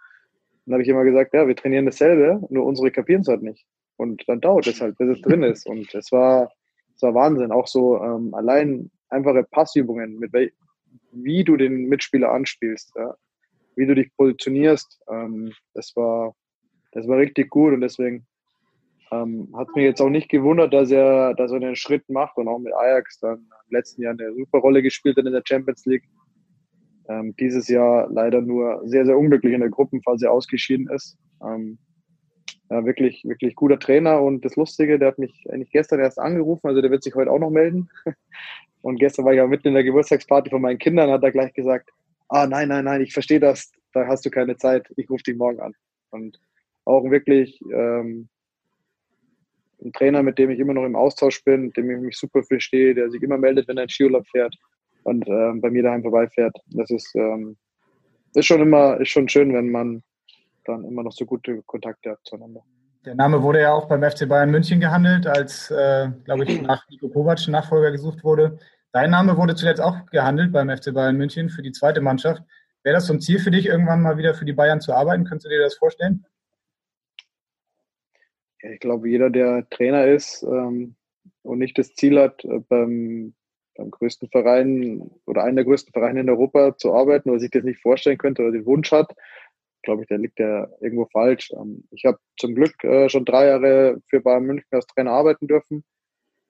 Dann habe ich immer gesagt, ja, wir trainieren dasselbe, nur unsere kapieren es halt nicht. Und dann dauert es halt, bis es drin ist. Und es war, es war Wahnsinn. Auch so ähm, allein einfache Passübungen, mit wel wie du den Mitspieler anspielst, ja? wie du dich positionierst. Ähm, das war das war richtig gut und deswegen ähm, hat mich jetzt auch nicht gewundert, dass er, dass er den Schritt macht und auch mit Ajax dann im letzten Jahr eine super Rolle gespielt hat in der Champions League. Ähm, dieses Jahr leider nur sehr, sehr unglücklich in der Gruppenphase ausgeschieden ist. Ähm, ja, wirklich, wirklich guter Trainer und das Lustige, der hat mich eigentlich gestern erst angerufen, also der wird sich heute auch noch melden. Und gestern war ich ja mitten in der Geburtstagsparty von meinen Kindern, hat er gleich gesagt, ah nein, nein, nein, ich verstehe das, da hast du keine Zeit, ich rufe dich morgen an. Und auch wirklich ähm, ein Trainer, mit dem ich immer noch im Austausch bin, mit dem ich mich super verstehe, der sich immer meldet, wenn er in Skiurlaub fährt und ähm, bei mir daheim vorbeifährt. Das ist, ähm, ist schon immer, ist schon schön, wenn man dann immer noch so gute Kontakte zueinander. Der Name wurde ja auch beim FC Bayern München gehandelt, als, äh, glaube ich, nach Nico Kovac Nachfolger gesucht wurde. Dein Name wurde zuletzt auch gehandelt beim FC Bayern München für die zweite Mannschaft. Wäre das so ein Ziel für dich, irgendwann mal wieder für die Bayern zu arbeiten? Könntest du dir das vorstellen? ich glaube, jeder, der Trainer ist ähm, und nicht das Ziel hat, äh, beim, beim größten Verein oder einen der größten Vereine in Europa zu arbeiten oder sich das nicht vorstellen könnte oder den Wunsch hat, glaube ich, der liegt ja irgendwo falsch. Ähm, ich habe zum Glück äh, schon drei Jahre für Bayern München als Trainer arbeiten dürfen.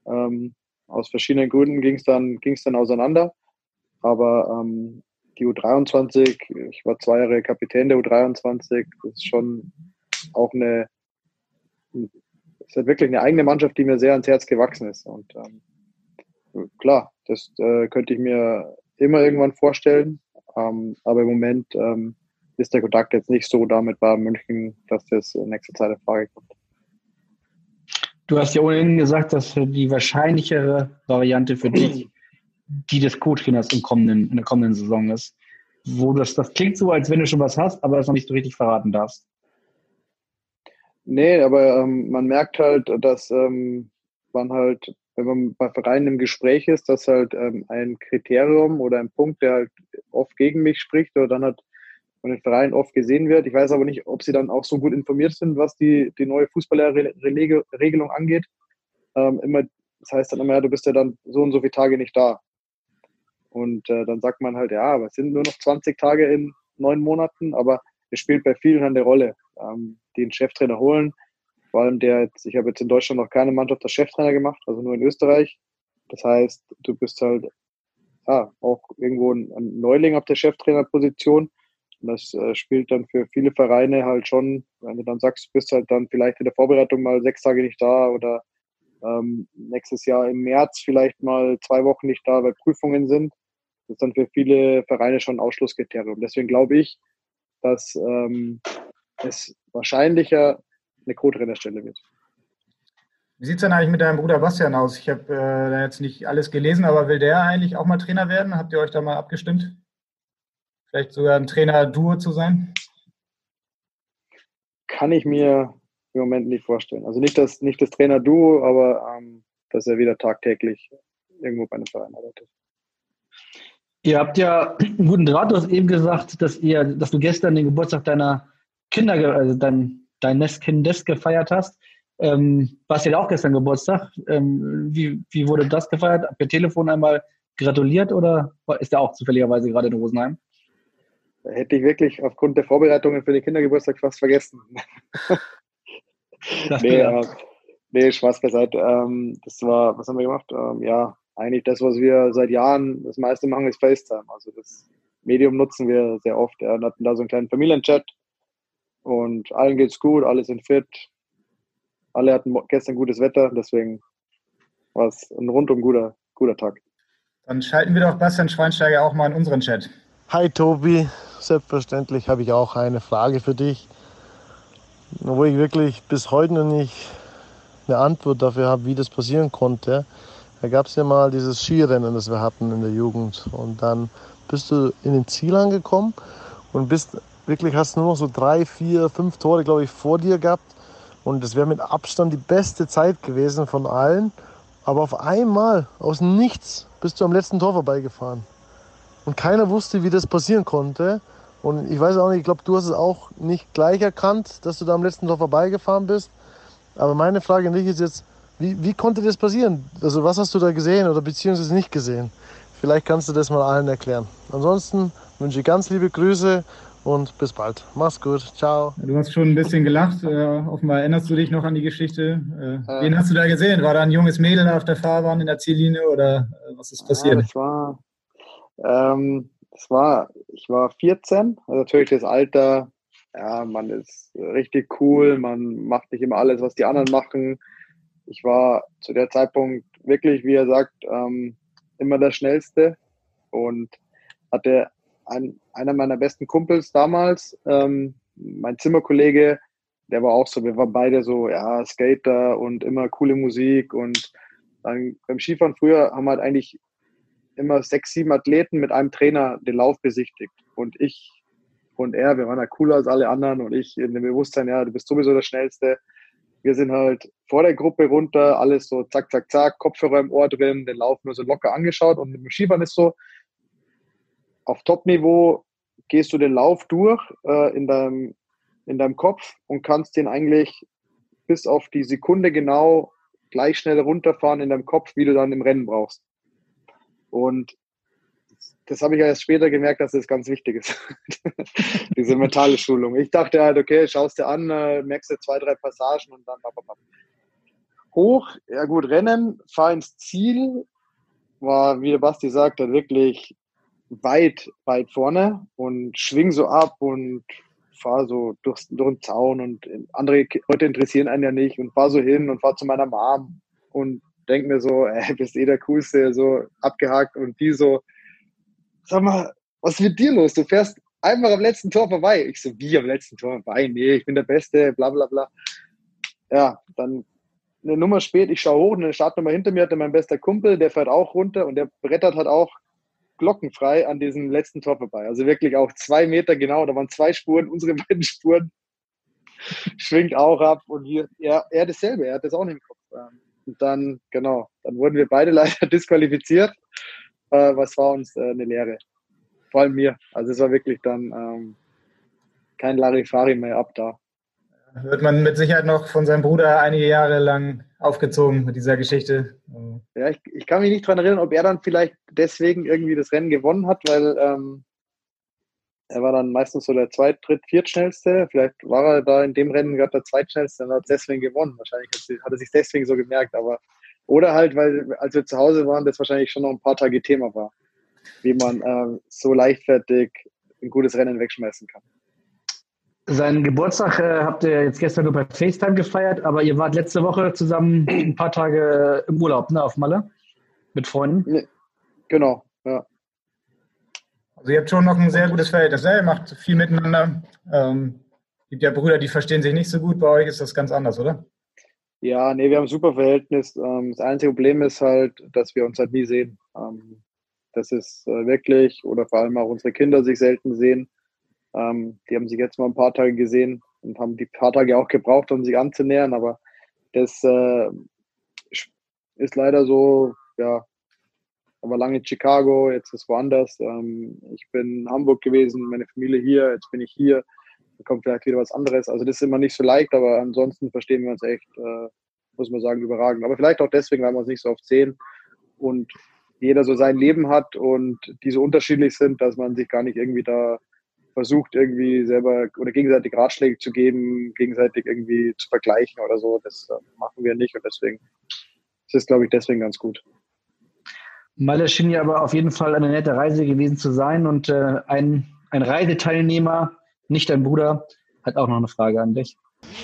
Ähm, aus verschiedenen Gründen ging es dann, ging's dann auseinander. Aber ähm, die U23, ich war zwei Jahre Kapitän der U23, das ist schon auch eine ist wirklich eine eigene Mannschaft, die mir sehr ans Herz gewachsen ist. Und ähm, klar, das äh, könnte ich mir immer irgendwann vorstellen. Ähm, aber im Moment ähm, ist der Kontakt jetzt nicht so damit bei München, dass das in nächster Zeit in Frage kommt. Du hast ja ohnehin gesagt, dass die wahrscheinlichere Variante für dich die des Co-Trainers im kommenden, in der kommenden Saison ist. Wo das, das klingt so, als wenn du schon was hast, aber das noch nicht so richtig verraten darfst. Nee, aber ähm, man merkt halt, dass ähm, man halt, wenn man bei Vereinen im Gespräch ist, dass halt ähm, ein Kriterium oder ein Punkt, der halt oft gegen mich spricht oder dann halt von den Vereinen oft gesehen wird. Ich weiß aber nicht, ob sie dann auch so gut informiert sind, was die, die neue Fußballregelung angeht. Ähm, immer, das heißt dann immer, ja, du bist ja dann so und so viele Tage nicht da. Und äh, dann sagt man halt, ja, aber es sind nur noch 20 Tage in neun Monaten, aber es spielt bei vielen eine Rolle ähm, den Cheftrainer holen. Vor allem der ich habe jetzt in Deutschland noch keine Mannschaft als Cheftrainer gemacht, also nur in Österreich. Das heißt, du bist halt ja, auch irgendwo ein Neuling auf der Cheftrainerposition. Und das äh, spielt dann für viele Vereine halt schon, wenn du dann sagst, du bist halt dann vielleicht in der Vorbereitung mal sechs Tage nicht da oder ähm, nächstes Jahr im März vielleicht mal zwei Wochen nicht da, weil Prüfungen sind. Das ist dann für viele Vereine schon ein Ausschlusskriterium. Deswegen glaube ich, dass ähm, es wahrscheinlicher eine Co-Trainerstelle wird. Wie sieht es denn eigentlich mit deinem Bruder Bastian aus? Ich habe äh, jetzt nicht alles gelesen, aber will der eigentlich auch mal Trainer werden? Habt ihr euch da mal abgestimmt? Vielleicht sogar ein Trainer-Duo zu sein? Kann ich mir im Moment nicht vorstellen. Also nicht das, nicht das Trainer-Duo, aber ähm, dass er wieder tagtäglich irgendwo bei einem Verein arbeitet. Ihr habt ja einen guten Draht, du hast eben gesagt, dass ihr, dass du gestern den Geburtstag deiner Kinder, also dein, dein Nestkindes gefeiert hast. Ähm, warst ja auch gestern Geburtstag. Ähm, wie, wie wurde das gefeiert? Per Telefon einmal gratuliert oder ist der auch zufälligerweise gerade in Rosenheim? Hätte ich wirklich aufgrund der Vorbereitungen für den Kindergeburtstag fast vergessen. nee, äh, nee, Spaß beiseite. Ähm, das war, was haben wir gemacht? Ähm, ja, eigentlich das, was wir seit Jahren das meiste machen, ist FaceTime. Also das Medium nutzen wir sehr oft. Wir hatten da so einen kleinen Familienchat und allen geht's gut, alle sind fit. Alle hatten gestern gutes Wetter, deswegen war es ein rundum guter, guter Tag. Dann schalten wir doch Bastian Schweinsteiger auch mal in unseren Chat. Hi Tobi, selbstverständlich habe ich auch eine Frage für dich, wo ich wirklich bis heute noch nicht eine Antwort dafür habe, wie das passieren konnte. Da gab es ja mal dieses Skirennen, das wir hatten in der Jugend. Und dann bist du in den Ziel angekommen und bist wirklich hast nur noch so drei, vier, fünf Tore, glaube ich, vor dir gehabt. Und das wäre mit Abstand die beste Zeit gewesen von allen. Aber auf einmal, aus nichts, bist du am letzten Tor vorbeigefahren. Und keiner wusste, wie das passieren konnte. Und ich weiß auch nicht, ich glaube, du hast es auch nicht gleich erkannt, dass du da am letzten Tor vorbeigefahren bist. Aber meine Frage an dich ist jetzt, Wie, wie konnte das passieren? Also was hast du da gesehen oder beziehungsweise nicht gesehen? Vielleicht kannst du das mal allen erklären. Ansonsten wünsche ich ganz liebe Grüße und bis bald. Mach's gut. Ciao. Du hast schon ein bisschen gelacht. Äh, offenbar erinnerst du dich noch an die Geschichte. Äh, wen hast du da gesehen? War da ein junges Mädel auf der Fahrbahn in der Ziellinie oder äh, was ist passiert? Ja, das war, ähm, das war, ich war 14, also natürlich das Alter, ja, man ist richtig cool, man macht nicht immer alles, was die anderen machen. Ich war zu der Zeitpunkt wirklich, wie er sagt, ähm, immer der Schnellste und hatte ein, einer meiner besten Kumpels damals, ähm, mein Zimmerkollege, der war auch so, wir waren beide so, ja, Skater und immer coole Musik und dann beim Skifahren früher haben wir halt eigentlich immer sechs, sieben Athleten mit einem Trainer den Lauf besichtigt und ich und er, wir waren halt cooler als alle anderen und ich in dem Bewusstsein, ja, du bist sowieso der Schnellste. Wir sind halt vor der Gruppe runter, alles so zack, zack, zack, Kopfhörer im Ohr drin, den Lauf nur so locker angeschaut und mit dem Skifahren ist so, auf Top-Niveau gehst du den Lauf durch äh, in, deinem, in deinem Kopf und kannst den eigentlich bis auf die Sekunde genau gleich schnell runterfahren in deinem Kopf, wie du dann im Rennen brauchst. Und das habe ich ja erst später gemerkt, dass das ganz wichtig ist. Diese mentale Schulung. Ich dachte halt, okay, schaust dir an, äh, merkst du zwei, drei Passagen und dann hoch. Ja gut, Rennen, fahr ins Ziel, war, wie der Basti sagt, dann wirklich weit, weit vorne und schwing so ab und fahr so durch, durch den Zaun und andere Leute interessieren einen ja nicht und fahr so hin und fahr zu meiner Mom und denk mir so, ey, bist eh der Coolste, so abgehakt und die so, sag mal, was ist mit dir los? Du fährst einfach am letzten Tor vorbei. Ich so, wie am letzten Tor vorbei? Nee, ich bin der Beste, bla bla bla. Ja, dann eine Nummer spät, ich schaue hoch, eine Startnummer hinter mir hatte mein bester Kumpel, der fährt auch runter und der brettert halt auch glockenfrei an diesem letzten Tor vorbei. Also wirklich auch zwei Meter genau, da waren zwei Spuren, unsere beiden Spuren schwingt auch ab und wir, er, er dasselbe, er hat das auch nicht im Kopf. Und dann, genau, dann wurden wir beide leider disqualifiziert. Äh, was war uns äh, eine Lehre. Vor allem mir. Also es war wirklich dann ähm, kein Larifari mehr ab da. Wird man mit Sicherheit noch von seinem Bruder einige Jahre lang aufgezogen mit dieser Geschichte. Ja, ich, ich kann mich nicht daran erinnern, ob er dann vielleicht deswegen irgendwie das Rennen gewonnen hat, weil ähm, er war dann meistens so der zweit-, dritt-, viertschnellste. Vielleicht war er da in dem Rennen gerade der zweitschnellste und hat deswegen gewonnen. Wahrscheinlich hat er sich deswegen so gemerkt. Aber oder halt, weil als wir zu Hause waren, das wahrscheinlich schon noch ein paar Tage Thema war, wie man äh, so leichtfertig ein gutes Rennen wegschmeißen kann. Seinen Geburtstag äh, habt ihr jetzt gestern nur bei FaceTime gefeiert, aber ihr wart letzte Woche zusammen ein paar Tage im Urlaub, ne, auf Malle? Mit Freunden? Nee. Genau, ja. Also ihr habt schon noch ein sehr gutes Verhältnis, ne? ihr macht viel miteinander. Ähm, gibt ja Brüder, die verstehen sich nicht so gut, bei euch ist das ganz anders, oder? Ja, nee, wir haben ein super Verhältnis. Ähm, das einzige Problem ist halt, dass wir uns halt nie sehen. Ähm, das ist äh, wirklich, oder vor allem auch unsere Kinder sich selten sehen. Ähm, die haben sich jetzt mal ein paar Tage gesehen und haben die paar Tage auch gebraucht, um sich anzunähern, aber das äh, ist leider so, ja, aber lange in Chicago, jetzt ist woanders. Ähm, ich bin in Hamburg gewesen, meine Familie hier, jetzt bin ich hier. Dann kommt vielleicht wieder was anderes. Also das ist immer nicht so leicht, aber ansonsten verstehen wir uns echt, äh, muss man sagen, überragend. Aber vielleicht auch deswegen, weil wir uns nicht so oft sehen und jeder so sein Leben hat und die so unterschiedlich sind, dass man sich gar nicht irgendwie da versucht, irgendwie selber oder gegenseitig Ratschläge zu geben, gegenseitig irgendwie zu vergleichen oder so. Das äh, machen wir nicht und deswegen ist es, glaube ich, deswegen ganz gut. Malle schien ja aber auf jeden Fall eine nette Reise gewesen zu sein und äh, ein, ein Reiseteilnehmer, nicht dein Bruder, hat auch noch eine Frage an dich.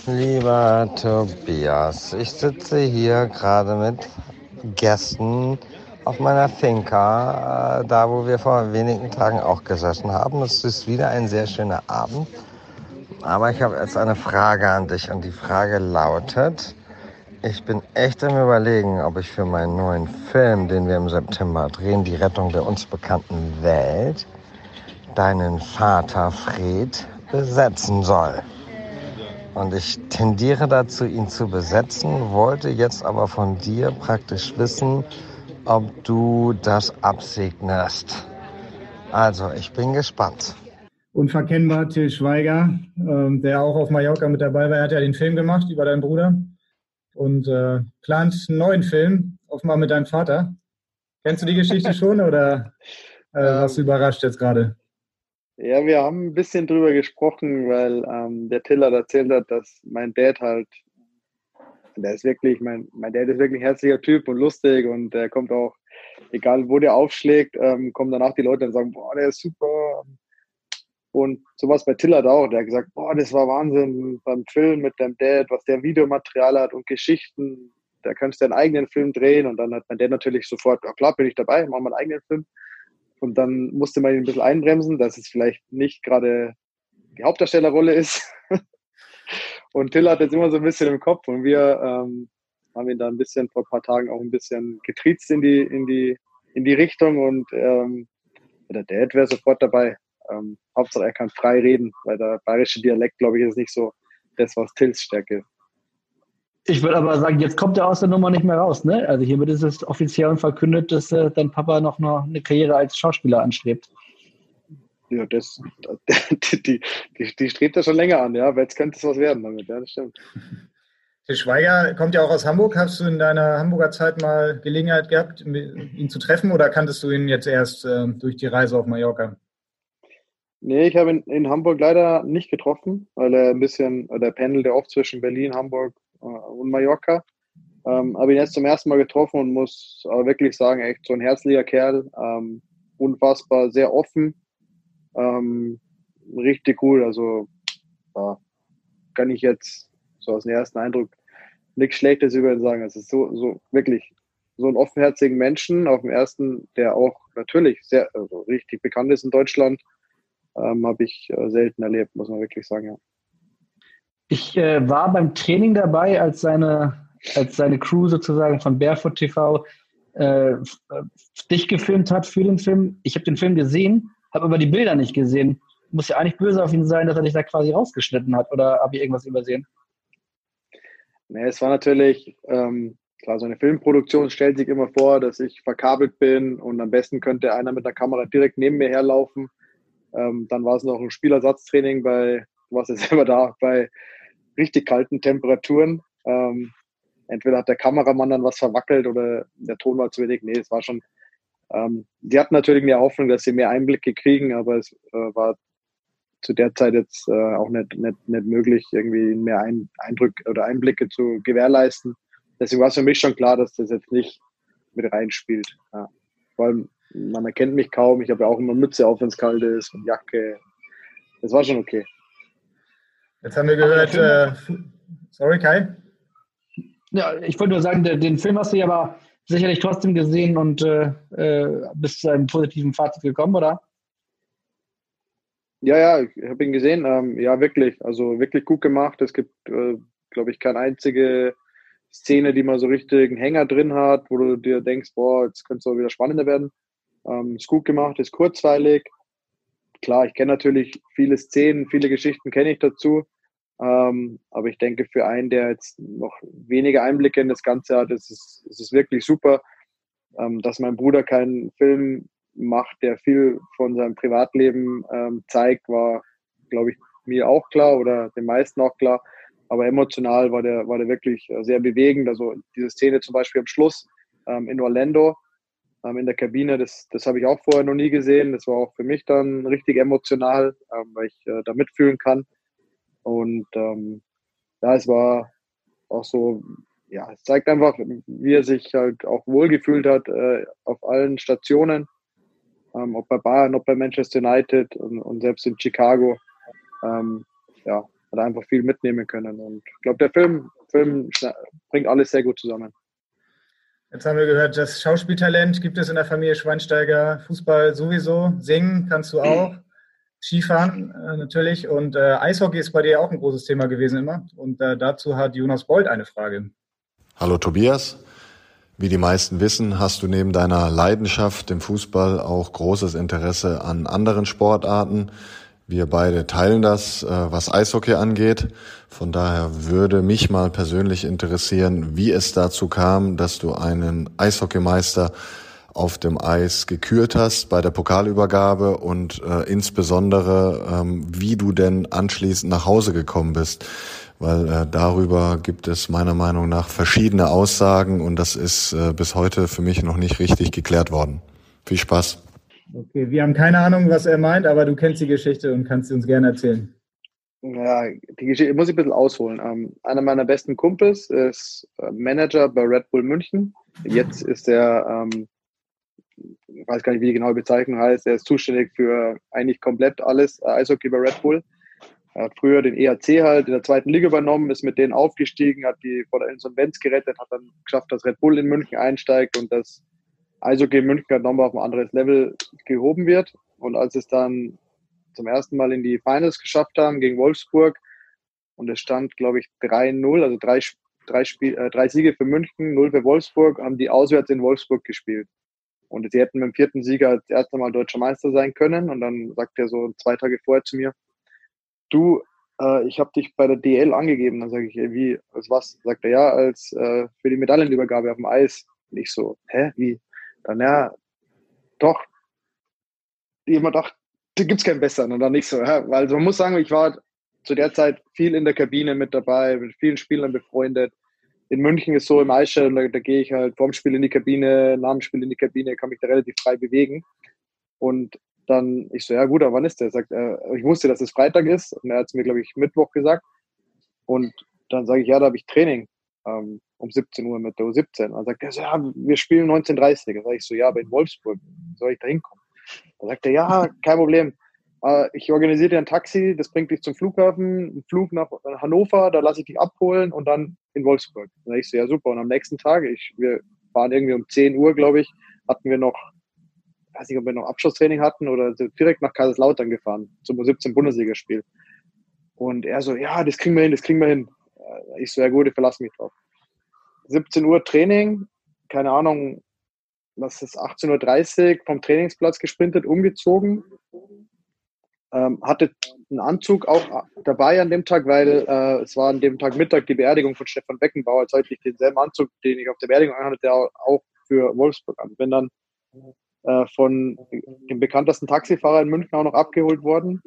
Lieber Tobias, ich sitze hier gerade mit Gästen auf meiner Finca, äh, da wo wir vor wenigen Tagen auch gesessen haben. Es ist wieder ein sehr schöner Abend. Aber ich habe jetzt eine Frage an dich und die Frage lautet, ich bin echt im Überlegen, ob ich für meinen neuen Film, den wir im September drehen, die Rettung der uns bekannten Welt, deinen Vater Fred besetzen soll. Und ich tendiere dazu, ihn zu besetzen, wollte jetzt aber von dir praktisch wissen, ob du das absegnest. Also, ich bin gespannt. Unverkennbar Till Schweiger, ähm, der auch auf Mallorca mit dabei war. Er hat ja den Film gemacht über deinen Bruder. Und äh, plant einen neuen Film, offenbar mit deinem Vater. Kennst du die Geschichte schon oder äh, warst du ähm. überrascht jetzt gerade? Ja, wir haben ein bisschen drüber gesprochen, weil ähm, der Tiller erzählt hat, dass mein Dad halt, der ist wirklich, mein, mein Dad ist wirklich ein herzlicher Typ und lustig und der kommt auch, egal wo der aufschlägt, ähm, kommen danach die Leute und sagen, boah, der ist super. Und sowas bei Tiller auch, der hat gesagt, boah, das war Wahnsinn beim Film mit dem Dad, was der Videomaterial hat und Geschichten, da kannst du deinen eigenen Film drehen und dann hat mein Dad natürlich sofort, ja klar, bin ich dabei, machen wir einen eigenen Film. Und dann musste man ihn ein bisschen einbremsen, dass es vielleicht nicht gerade die Hauptdarstellerrolle ist. und Till hat jetzt immer so ein bisschen im Kopf und wir ähm, haben ihn da ein bisschen vor ein paar Tagen auch ein bisschen getriezt in die, in die, in die Richtung und ähm, der Dad wäre sofort dabei. Ähm, Hauptsache er kann frei reden, weil der bayerische Dialekt, glaube ich, ist nicht so das, was Tills Stärke ist. Ich würde aber sagen, jetzt kommt er aus der Nummer nicht mehr raus, ne? Also hiermit ist es offiziell verkündet, dass äh, dein Papa noch eine Karriere als Schauspieler anstrebt. Ja, das, die, die, die, die strebt er schon länger an, ja, aber jetzt könnte es was werden damit, ja, das stimmt. Til Schweiger kommt ja auch aus Hamburg. Hast du in deiner Hamburger Zeit mal Gelegenheit gehabt, ihn zu treffen oder kanntest du ihn jetzt erst äh, durch die Reise auf Mallorca? Nee, ich habe ihn in Hamburg leider nicht getroffen, weil er ein bisschen, der pendelt ja oft zwischen Berlin, Hamburg äh, und Mallorca. Ähm, habe ihn jetzt zum ersten Mal getroffen und muss aber wirklich sagen, echt so ein herzlicher Kerl, ähm, unfassbar, sehr offen, ähm, richtig cool. Also ja, kann ich jetzt so aus dem ersten Eindruck nichts Schlechtes über ihn sagen. Es ist so, so wirklich so einen offenherzigen Menschen auf dem ersten, der auch natürlich sehr also richtig bekannt ist in Deutschland, ähm, habe ich äh, selten erlebt, muss man wirklich sagen, ja. Ich äh, war beim Training dabei, als seine, als seine Crew sozusagen von Barefoot TV äh, dich gefilmt hat für den Film. Ich habe den Film gesehen, habe aber die Bilder nicht gesehen. Muss ja eigentlich böse auf ihn sein, dass er dich da quasi rausgeschnitten hat oder habe ich irgendwas übersehen? Nee, es war natürlich, ähm, klar, so eine Filmproduktion stellt sich immer vor, dass ich verkabelt bin und am besten könnte einer mit der Kamera direkt neben mir herlaufen. Ähm, dann war es noch ein Spielersatztraining bei, du warst ja selber da, bei richtig kalten Temperaturen. Ähm, entweder hat der Kameramann dann was verwackelt oder der Ton war zu wenig. Nee, es war schon. Ähm, die hatten natürlich mehr Hoffnung, dass sie mehr Einblicke kriegen, aber es äh, war zu der Zeit jetzt äh, auch nicht, nicht, nicht möglich, irgendwie mehr Ein Eindrücke oder Einblicke zu gewährleisten. Deswegen war es für mich schon klar, dass das jetzt nicht mit reinspielt. Ja. Vor allem, man erkennt mich kaum. Ich habe ja auch immer Mütze auf, wenn es kalt ist und Jacke. Das war schon okay. Jetzt haben wir gehört, äh, sorry Kai. Ja, ich wollte nur sagen, den Film hast du ja aber sicherlich trotzdem gesehen und äh, äh, bist zu einem positiven Fazit gekommen, oder? Ja, ja, ich habe ihn gesehen. Ähm, ja, wirklich. Also wirklich gut gemacht. Es gibt, äh, glaube ich, keine einzige Szene, die mal so richtig einen Hänger drin hat, wo du dir denkst, boah, jetzt könnte es auch wieder spannender werden. Ähm, ist gut gemacht, ist kurzweilig. Klar, ich kenne natürlich viele Szenen, viele Geschichten kenne ich dazu. Ähm, aber ich denke, für einen, der jetzt noch weniger Einblicke in das Ganze hat, ist es, ist es wirklich super, ähm, dass mein Bruder keinen Film macht, der viel von seinem Privatleben ähm, zeigt, war, glaube ich, mir auch klar oder den meisten auch klar. Aber emotional war der, war der wirklich äh, sehr bewegend. Also diese Szene zum Beispiel am Schluss ähm, in Orlando ähm, in der Kabine, das, das habe ich auch vorher noch nie gesehen. Das war auch für mich dann richtig emotional, ähm, weil ich äh, da mitfühlen kann. Und ähm, ja, es war auch so, ja, es zeigt einfach, wie er sich halt auch wohlgefühlt hat äh, auf allen Stationen, ähm, ob bei Bayern, ob bei Manchester United und, und selbst in Chicago. Ähm, ja, hat einfach viel mitnehmen können. Und ich glaube, der Film, Film bringt alles sehr gut zusammen. Jetzt haben wir gehört, das Schauspieltalent gibt es in der Familie Schweinsteiger, Fußball sowieso, singen kannst du auch. Skifahren äh, natürlich und äh, Eishockey ist bei dir auch ein großes Thema gewesen immer. Und äh, dazu hat Jonas Bold eine Frage. Hallo Tobias. Wie die meisten wissen, hast du neben deiner Leidenschaft dem Fußball auch großes Interesse an anderen Sportarten. Wir beide teilen das, äh, was Eishockey angeht. Von daher würde mich mal persönlich interessieren, wie es dazu kam, dass du einen Eishockeymeister auf dem Eis gekürt hast bei der Pokalübergabe und äh, insbesondere, ähm, wie du denn anschließend nach Hause gekommen bist. Weil äh, darüber gibt es meiner Meinung nach verschiedene Aussagen und das ist äh, bis heute für mich noch nicht richtig geklärt worden. Viel Spaß. Okay, wir haben keine Ahnung, was er meint, aber du kennst die Geschichte und kannst sie uns gerne erzählen. Ja, die Geschichte muss ich ein bisschen ausholen. Ähm, einer meiner besten Kumpels ist äh, Manager bei Red Bull München. Jetzt ist er, ähm, ich weiß gar nicht, wie die genaue Bezeichnung heißt, er ist zuständig für eigentlich komplett alles äh, Eishockey bei Red Bull. Er hat früher den EAC halt in der zweiten Liga übernommen, ist mit denen aufgestiegen, hat die vor der Insolvenz gerettet, hat dann geschafft, dass Red Bull in München einsteigt und das Eishockey in München halt nochmal auf ein anderes Level gehoben wird. Und als es dann zum ersten Mal in die Finals geschafft haben gegen Wolfsburg. Und es stand, glaube ich, 3-0, also drei, drei, Spiel, äh, drei Siege für München, 0 für Wolfsburg, haben die auswärts in Wolfsburg gespielt. Und sie hätten mit dem vierten Sieger das erste Mal deutscher Meister sein können. Und dann sagt er so zwei Tage vorher zu mir, du, äh, ich habe dich bei der DL angegeben. Dann sage ich, wie, als was? Sagt er, ja, als äh, für die Medaillenübergabe auf dem Eis. Und ich so, hä, wie? Dann, ja, doch. Jemand dachte, da gibt es keinen besseren und dann nicht so. Ja? Weil also man muss sagen, ich war zu der Zeit viel in der Kabine mit dabei, mit vielen Spielern befreundet. In München ist so im Eisstadion, da, da gehe ich halt vorm Spiel in die Kabine, nach dem Spiel in die Kabine, kann mich da relativ frei bewegen. Und dann, ich so, ja gut, aber wann ist der? Sagt, äh, ich wusste, dass es Freitag ist und er hat es mir, glaube ich, Mittwoch gesagt. Und dann sage ich, ja, da habe ich Training ähm, um 17 Uhr mit der U17. Dann sagt er, ja, wir spielen 19.30 Uhr. Da sage ich so, ja, aber in Wolfsburg, soll ich da hinkommen? Da sagt er, ja, kein Problem. Äh, ich organisiere dir ein Taxi, das bringt dich zum Flughafen, einen Flug nach Hannover, da lasse ich dich abholen und dann in Wolfsburg. Da sag ich so, ja super. Und am nächsten Tag, ich, wir waren irgendwie um 10 Uhr, glaube ich, hatten wir noch, weiß nicht, ob wir noch Abschlusstraining hatten oder direkt nach Kaiserslautern gefahren, zum 17 Bundesligaspiel. Und er so, ja, das kriegen wir hin, das kriegen wir hin. Ich so, ja gut, ich verlasse mich drauf. 17 Uhr Training, keine Ahnung, was ist 18.30 Uhr vom Trainingsplatz gesprintet, umgezogen. Ähm, hatte einen Anzug auch dabei an dem Tag, weil äh, es war an dem Tag Mittag die Beerdigung von Stefan Beckenbauer. Jetzt hatte ich denselben Anzug, den ich auf der Beerdigung anhatte, auch für Wolfsburg an. Bin dann von dem bekanntesten Taxifahrer in München auch noch abgeholt worden.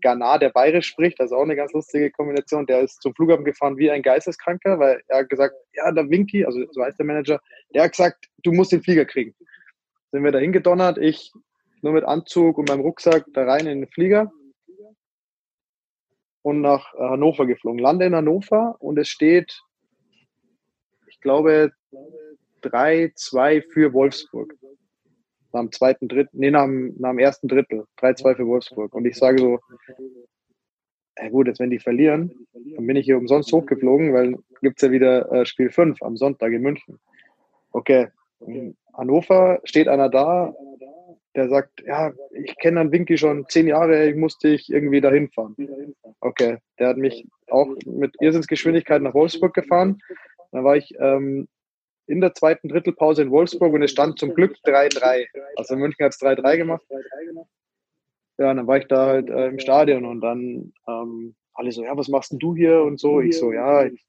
Ghana, der bayerisch spricht, das ist auch eine ganz lustige Kombination. Der ist zum Flughafen gefahren wie ein Geisteskranker, weil er hat gesagt, ja, der Winky, also so heißt der Manager, der hat gesagt, du musst den Flieger kriegen. Sind wir da hingedonnert, ich nur mit Anzug und meinem Rucksack da rein in den Flieger und nach äh, Hannover geflogen. Lande in Hannover und es steht, ich glaube, 3-2 für Wolfsburg nach dem zweiten, dritten, nee, nach dem, nach dem ersten Drittel. 3-2 für Wolfsburg. Und ich sage so, ja gut, jetzt wenn die verlieren, dann bin ich hier umsonst hochgeflogen, weil gibt es ja wieder äh, Spiel 5 am Sonntag in München. Okay, in Hannover steht einer da, der sagt, ja, ich kenne dann Winky schon zehn Jahre, ich musste ich irgendwie dahin fahren. Okay, der hat mich auch mit Irrsinnsgeschwindigkeit nach Wolfsburg gefahren. Dann war ich ähm, in der zweiten Drittelpause in Wolfsburg und es stand zum Glück 3-3. Also München hat es 3-3 gemacht. Ja, und dann war ich da halt äh, im Stadion und dann ähm, alle so, ja, was machst denn du hier und so? Ich so, ja, ich.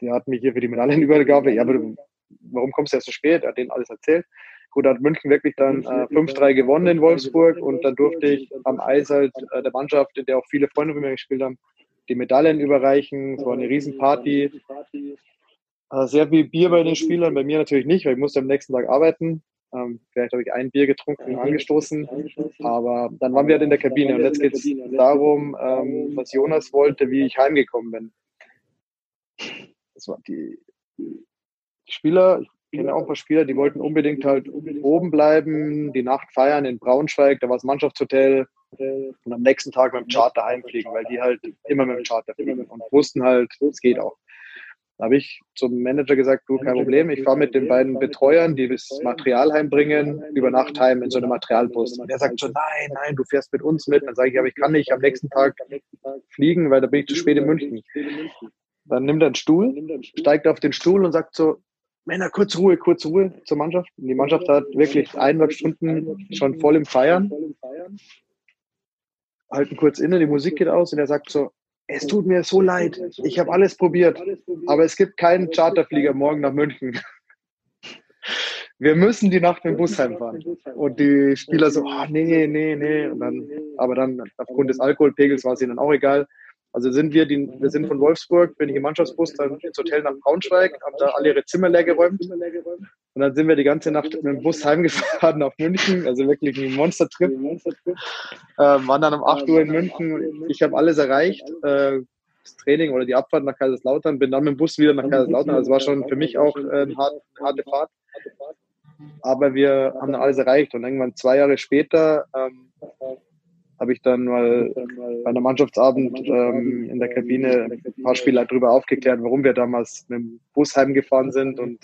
Der hat mich hier für die Medaillenübergabe, ja, aber du, warum kommst du erst so spät? Er hat denen alles erzählt. Gut, hat München wirklich dann äh, 5-3 gewonnen in Wolfsburg und dann durfte ich am Eis halt äh, der Mannschaft, in der auch viele Freunde von mir gespielt haben, die Medaillen überreichen. Es war eine Riesenparty. Äh, sehr viel Bier bei den Spielern, bei mir natürlich nicht, weil ich musste am nächsten Tag arbeiten. Ähm, vielleicht habe ich ein Bier getrunken und angestoßen, aber dann waren wir halt in der Kabine und jetzt geht es darum, ähm, was Jonas wollte, wie ich heimgekommen bin. Das war die, die Spieler, ich kenne auch ein paar Spieler, die wollten unbedingt halt oben bleiben, die Nacht feiern in Braunschweig, da war das Mannschaftshotel und am nächsten Tag mit dem Charter heimfliegen, weil die halt immer mit dem Charter fliegen und wussten halt, es geht auch. Da habe ich zum Manager gesagt, du, kein Problem, ich fahre mit den beiden Betreuern, die das Material heimbringen, über Nacht heim in so einem Materialbus. Und der sagt so, nein, nein, du fährst mit uns mit. Dann sage ich, aber ich kann nicht am nächsten Tag fliegen, weil da bin ich zu spät in München. Dann nimmt er einen Stuhl, steigt auf den Stuhl und sagt so, Männer, kurz Ruhe, kurz Ruhe zur Mannschaft. Und die Mannschaft hat wirklich eineinhalb Stunden schon voll im Feiern. Halten kurz inne, die Musik geht aus und er sagt so, es tut mir so leid. Ich habe alles probiert, aber es gibt keinen Charterflieger morgen nach München. wir müssen die Nacht mit dem Bus heimfahren. Und die Spieler so, oh, nee, nee, nee. Und dann, aber dann aufgrund des Alkoholpegels war es ihnen auch egal. Also sind wir, die, wir sind von Wolfsburg, bin ich im Mannschaftsbus dann ins Hotel nach Braunschweig, haben da alle ihre Zimmer leer geräumt. Und dann sind wir die ganze Nacht mit dem Bus heimgefahren auf München, also wirklich ein Monstertrip. Äh, waren dann um 8 Uhr in München. Ich habe alles erreicht. Äh, das Training oder die Abfahrt nach Kaiserslautern, bin dann mit dem Bus wieder nach Kaiserslautern. Also war schon für mich auch äh, eine harte Fahrt. Aber wir haben dann alles erreicht. Und irgendwann zwei Jahre später ähm, habe ich dann mal bei einem Mannschaftsabend ähm, in der Kabine ein paar Spieler darüber aufgeklärt, warum wir damals mit dem Bus heimgefahren sind. Und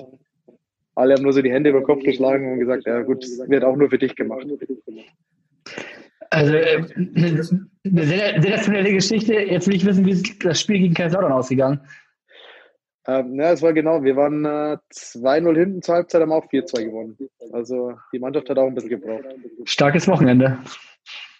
alle haben nur so die Hände über den Kopf geschlagen und gesagt, ja gut, das wird auch nur für dich gemacht. Also äh, eine sehr, sensationelle Geschichte. Jetzt will ich wissen, wie ist das Spiel gegen Kaiserslautern ausgegangen? Ähm, ja, es war genau. Wir waren äh, 2-0 hinten zur Halbzeit, haben auch 4-2 gewonnen. Also die Mannschaft hat auch ein bisschen gebraucht. Starkes Wochenende.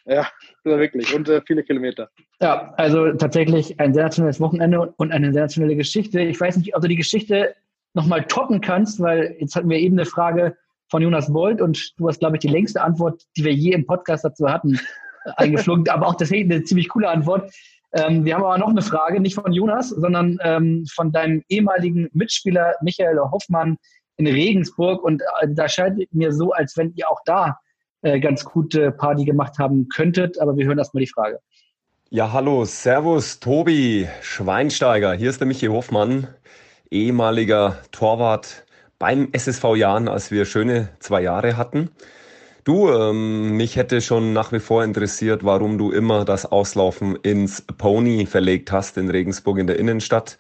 Ja, wirklich. Und äh, viele Kilometer. Ja, also tatsächlich ein sensationelles Wochenende und eine sensationelle Geschichte. Ich weiß nicht, ob du die Geschichte nochmal toppen kannst, weil jetzt hatten wir eben eine Frage von Jonas Bolt und du hast, glaube ich, die längste Antwort, die wir je im Podcast dazu hatten, eingeflogen. aber auch deswegen eine ziemlich coole Antwort. Ähm, wir haben aber noch eine Frage, nicht von Jonas, sondern ähm, von deinem ehemaligen Mitspieler Michael Hoffmann in Regensburg. Und äh, da scheint mir so, als wenn ihr auch da äh, ganz gute Party gemacht haben könntet. Aber wir hören erstmal die Frage. Ja, hallo, Servus, Tobi Schweinsteiger. Hier ist der Michael Hoffmann, ehemaliger Torwart beim SSV Jahren, als wir schöne zwei Jahre hatten. Du, ähm, mich hätte schon nach wie vor interessiert, warum du immer das Auslaufen ins Pony verlegt hast in Regensburg in der Innenstadt.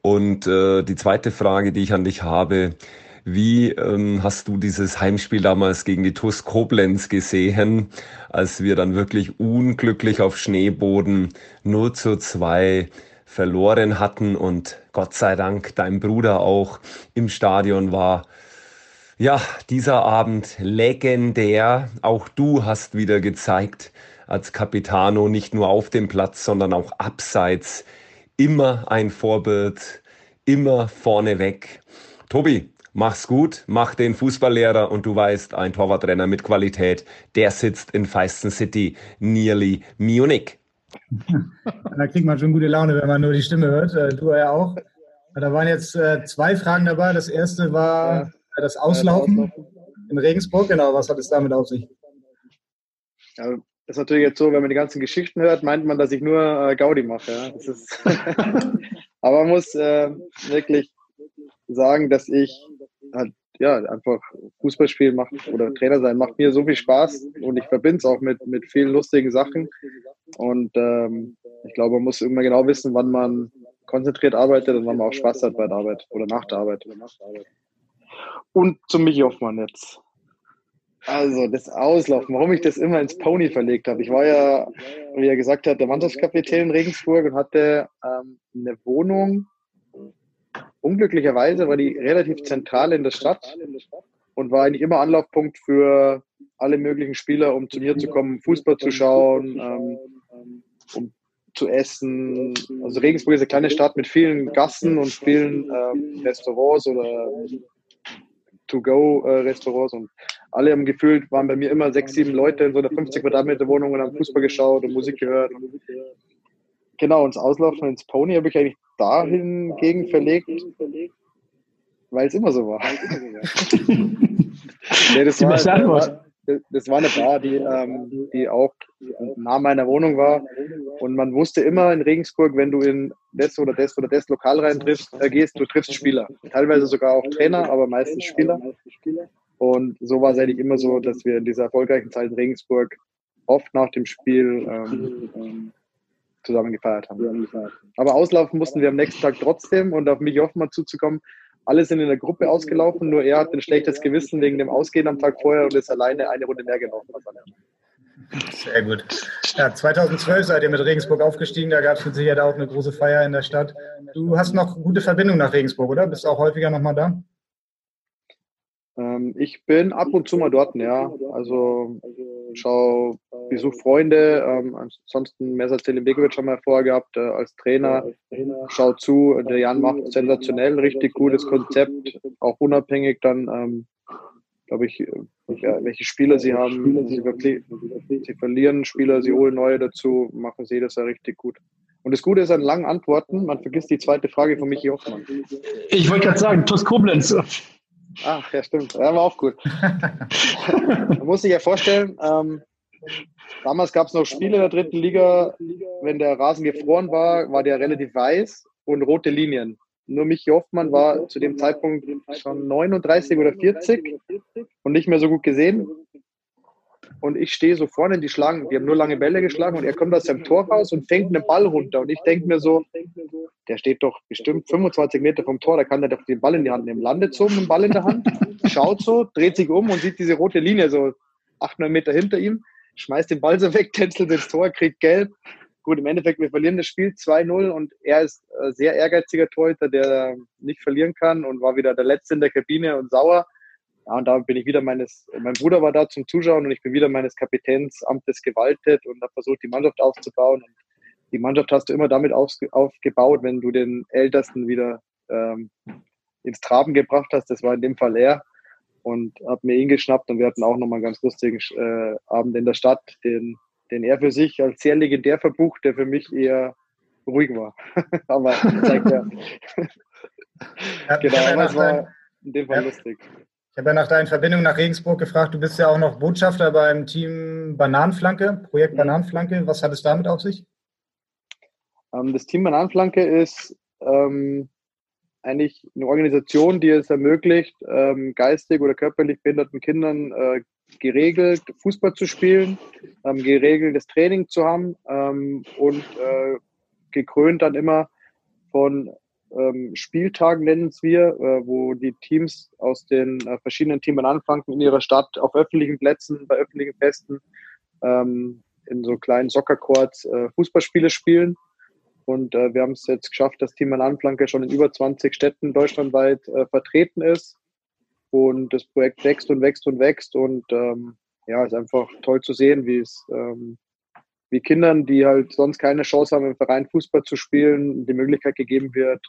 Und äh, die zweite Frage, die ich an dich habe, wie ähm, hast du dieses Heimspiel damals gegen die TuS Koblenz gesehen, als wir dann wirklich unglücklich auf Schneeboden 0 zu 2 verloren hatten und Gott sei Dank dein Bruder auch im Stadion war? Ja, dieser Abend legendär. Auch du hast wieder gezeigt, als Capitano nicht nur auf dem Platz, sondern auch abseits immer ein Vorbild, immer vorneweg. Tobi, mach's gut, mach den Fußballlehrer und du weißt, ein Torwartrenner mit Qualität, der sitzt in Feisten City, nearly Munich. da kriegt man schon gute Laune, wenn man nur die Stimme hört. Äh, du ja auch. Da waren jetzt äh, zwei Fragen dabei. Das erste war das Auslaufen in Regensburg, genau, was hat es damit auf sich? Ja, das ist natürlich jetzt so, wenn man die ganzen Geschichten hört, meint man, dass ich nur äh, Gaudi mache. Ja. Aber man muss wirklich sagen, dass ich halt, ja, einfach Fußball spielen macht oder Trainer sein macht mir so viel Spaß und ich verbinde es auch mit, mit vielen lustigen Sachen. Und ähm, ich glaube, man muss immer genau wissen, wann man konzentriert arbeitet und wann man auch Spaß hat bei der Arbeit oder nach der Arbeit. Und zum Michi Hoffmann jetzt. Also das Auslaufen, warum ich das immer ins Pony verlegt habe. Ich war ja, wie er gesagt hat, der Mannschaftskapitän in Regensburg und hatte ähm, eine Wohnung. Unglücklicherweise war die relativ zentral in der Stadt und war eigentlich immer Anlaufpunkt für alle möglichen Spieler, um zu mir zu kommen, Fußball zu schauen, ähm, zu essen. Also Regensburg ist eine kleine Stadt mit vielen Gassen und vielen ähm, Restaurants oder To-Go-Restaurants und alle haben gefühlt, waren bei mir immer sechs, sieben Leute in so einer 50 Quadratmeter Wohnung und haben Fußball geschaut und Musik gehört. Genau, und das Auslaufen ins Pony habe ich eigentlich dahin gegen verlegt, weil es immer so war. nee, das, war, war, das war eine Bar, die, ähm, die auch nah meiner Wohnung war. Und man wusste immer in Regensburg, wenn du in das oder das oder das Lokal rein triffst, äh, gehst, du triffst Spieler. Teilweise sogar auch Trainer, aber meistens Spieler. Und so war es eigentlich immer so, dass wir in dieser erfolgreichen Zeit in Regensburg oft nach dem Spiel ähm, zusammen gefeiert haben. Aber auslaufen mussten wir am nächsten Tag trotzdem und auf mich Hoffmann zuzukommen. Alle sind in der Gruppe ausgelaufen, nur er hat ein schlechtes Gewissen wegen dem Ausgehen am Tag vorher und ist alleine eine Runde mehr gelaufen als alle sehr gut. Ja, 2012 seid ihr mit Regensburg aufgestiegen. Da gab es mit Sicherheit auch eine große Feier in der Stadt. Du hast noch gute Verbindung nach Regensburg, oder? Bist du auch häufiger nochmal da? Ähm, ich bin ab und zu mal dort, ja. Also schau, besuch Freunde. Ähm, ansonsten Messer Begovic haben wir vorher gehabt äh, als Trainer. Schau zu. Der Jan macht sensationell, richtig gutes Konzept. Auch unabhängig dann ähm, glaube ich, ja, welche Spieler sie haben. Sie, sie, verlieren Spieler, sie holen neue dazu, machen sie das ja richtig gut. Und das Gute ist an langen Antworten, man vergisst die zweite Frage von Michi Hoffmann. Ich wollte gerade sagen, TuS Koblenz. Ach, ja, stimmt. Ja, war auch gut. man muss sich ja vorstellen, ähm, damals gab es noch Spiele in der dritten Liga, wenn der Rasen gefroren war, war der relativ weiß und rote Linien. Nur Michi Hoffmann war zu dem Zeitpunkt schon 39 oder 40 und nicht mehr so gut gesehen. Und ich stehe so vorne, die schlagen, die haben nur lange Bälle geschlagen und er kommt aus seinem Tor raus und fängt einen Ball runter. Und ich denke mir so, der steht doch bestimmt 25 Meter vom Tor, da kann er doch den Ball in die Hand nehmen. Landet so mit dem Ball in der Hand, schaut so, dreht sich um und sieht diese rote Linie so 800 Meter hinter ihm, schmeißt den Ball so weg, tänzelt ins Tor, kriegt gelb gut, im Endeffekt, wir verlieren das Spiel 2-0 und er ist äh, sehr ehrgeiziger Torhüter, der nicht verlieren kann und war wieder der Letzte in der Kabine und sauer. Ja, und da bin ich wieder meines, mein Bruder war da zum Zuschauen und ich bin wieder meines Kapitänsamtes gewaltet und habe versucht, die Mannschaft aufzubauen. Und die Mannschaft hast du immer damit aufgebaut, wenn du den Ältesten wieder ähm, ins Traben gebracht hast. Das war in dem Fall er. Und habe mir ihn geschnappt und wir hatten auch nochmal einen ganz lustigen äh, Abend in der Stadt, den den er für sich als sehr legendär verbucht, der für mich eher ruhig war. aber zeigt ja. genau, es war in dem Fall ja. lustig. Ich habe ja nach deinen Verbindungen nach Regensburg gefragt. Du bist ja auch noch Botschafter beim Team Bananenflanke, Projekt mhm. Bananenflanke. Was hat es damit auf sich? Ähm, das Team Bananenflanke ist ähm, eigentlich eine Organisation, die es ermöglicht, ähm, geistig oder körperlich behinderten Kindern äh, geregelt Fußball zu spielen, ähm, geregeltes Training zu haben ähm, und äh, gekrönt dann immer von ähm, Spieltagen nennen es wir, äh, wo die Teams aus den äh, verschiedenen Teams anfangen in ihrer Stadt auf öffentlichen Plätzen, bei öffentlichen Festen, ähm, in so kleinen Soccercourts äh, Fußballspiele spielen. Und äh, wir haben es jetzt geschafft, dass Team Anflanke schon in über 20 Städten deutschlandweit äh, vertreten ist und das Projekt wächst und wächst und wächst. Und ähm, ja, ist einfach toll zu sehen, wie es ähm, wie Kindern, die halt sonst keine Chance haben, im Verein Fußball zu spielen, die Möglichkeit gegeben wird,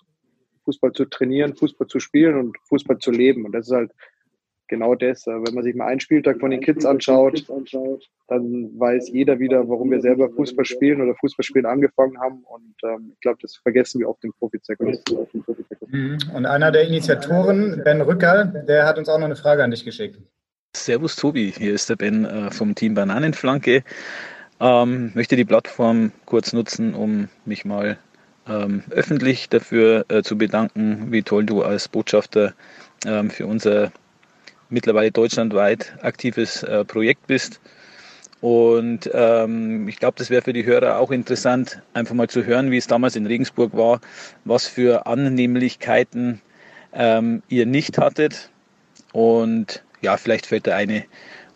Fußball zu trainieren, Fußball zu spielen und Fußball zu leben. Und das ist halt genau das. Wenn man sich mal einen Spieltag von den Kids anschaut, dann weiß jeder wieder, warum wir selber Fußball spielen oder Fußballspielen angefangen haben. Und ähm, ich glaube, das vergessen wir auf dem Profizirkel. Mhm. Und einer der Initiatoren, Ben Rücker, der hat uns auch noch eine Frage an dich geschickt. Servus Tobi, hier ist der Ben äh, vom Team Bananenflanke. Ähm, möchte die Plattform kurz nutzen, um mich mal ähm, öffentlich dafür äh, zu bedanken, wie toll du als Botschafter ähm, für unser mittlerweile deutschlandweit aktives äh, Projekt bist. Und ähm, ich glaube, das wäre für die Hörer auch interessant, einfach mal zu hören, wie es damals in Regensburg war, was für Annehmlichkeiten ähm, ihr nicht hattet. Und ja, vielleicht fällt da eine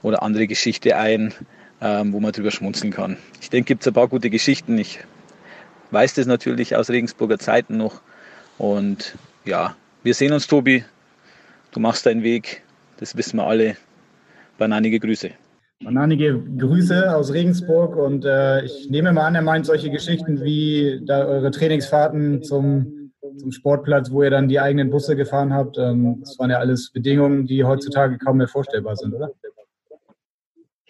oder andere Geschichte ein, ähm, wo man drüber schmunzeln kann. Ich denke, gibt es ein paar gute Geschichten. Ich weiß das natürlich aus Regensburger Zeiten noch. Und ja, wir sehen uns, Tobi. Du machst deinen Weg das wissen wir alle. Bananige Grüße. Bananige Grüße aus Regensburg und äh, ich nehme mal an, er meint solche Geschichten wie da eure Trainingsfahrten zum, zum Sportplatz, wo ihr dann die eigenen Busse gefahren habt. Ähm, das waren ja alles Bedingungen, die heutzutage kaum mehr vorstellbar sind, oder?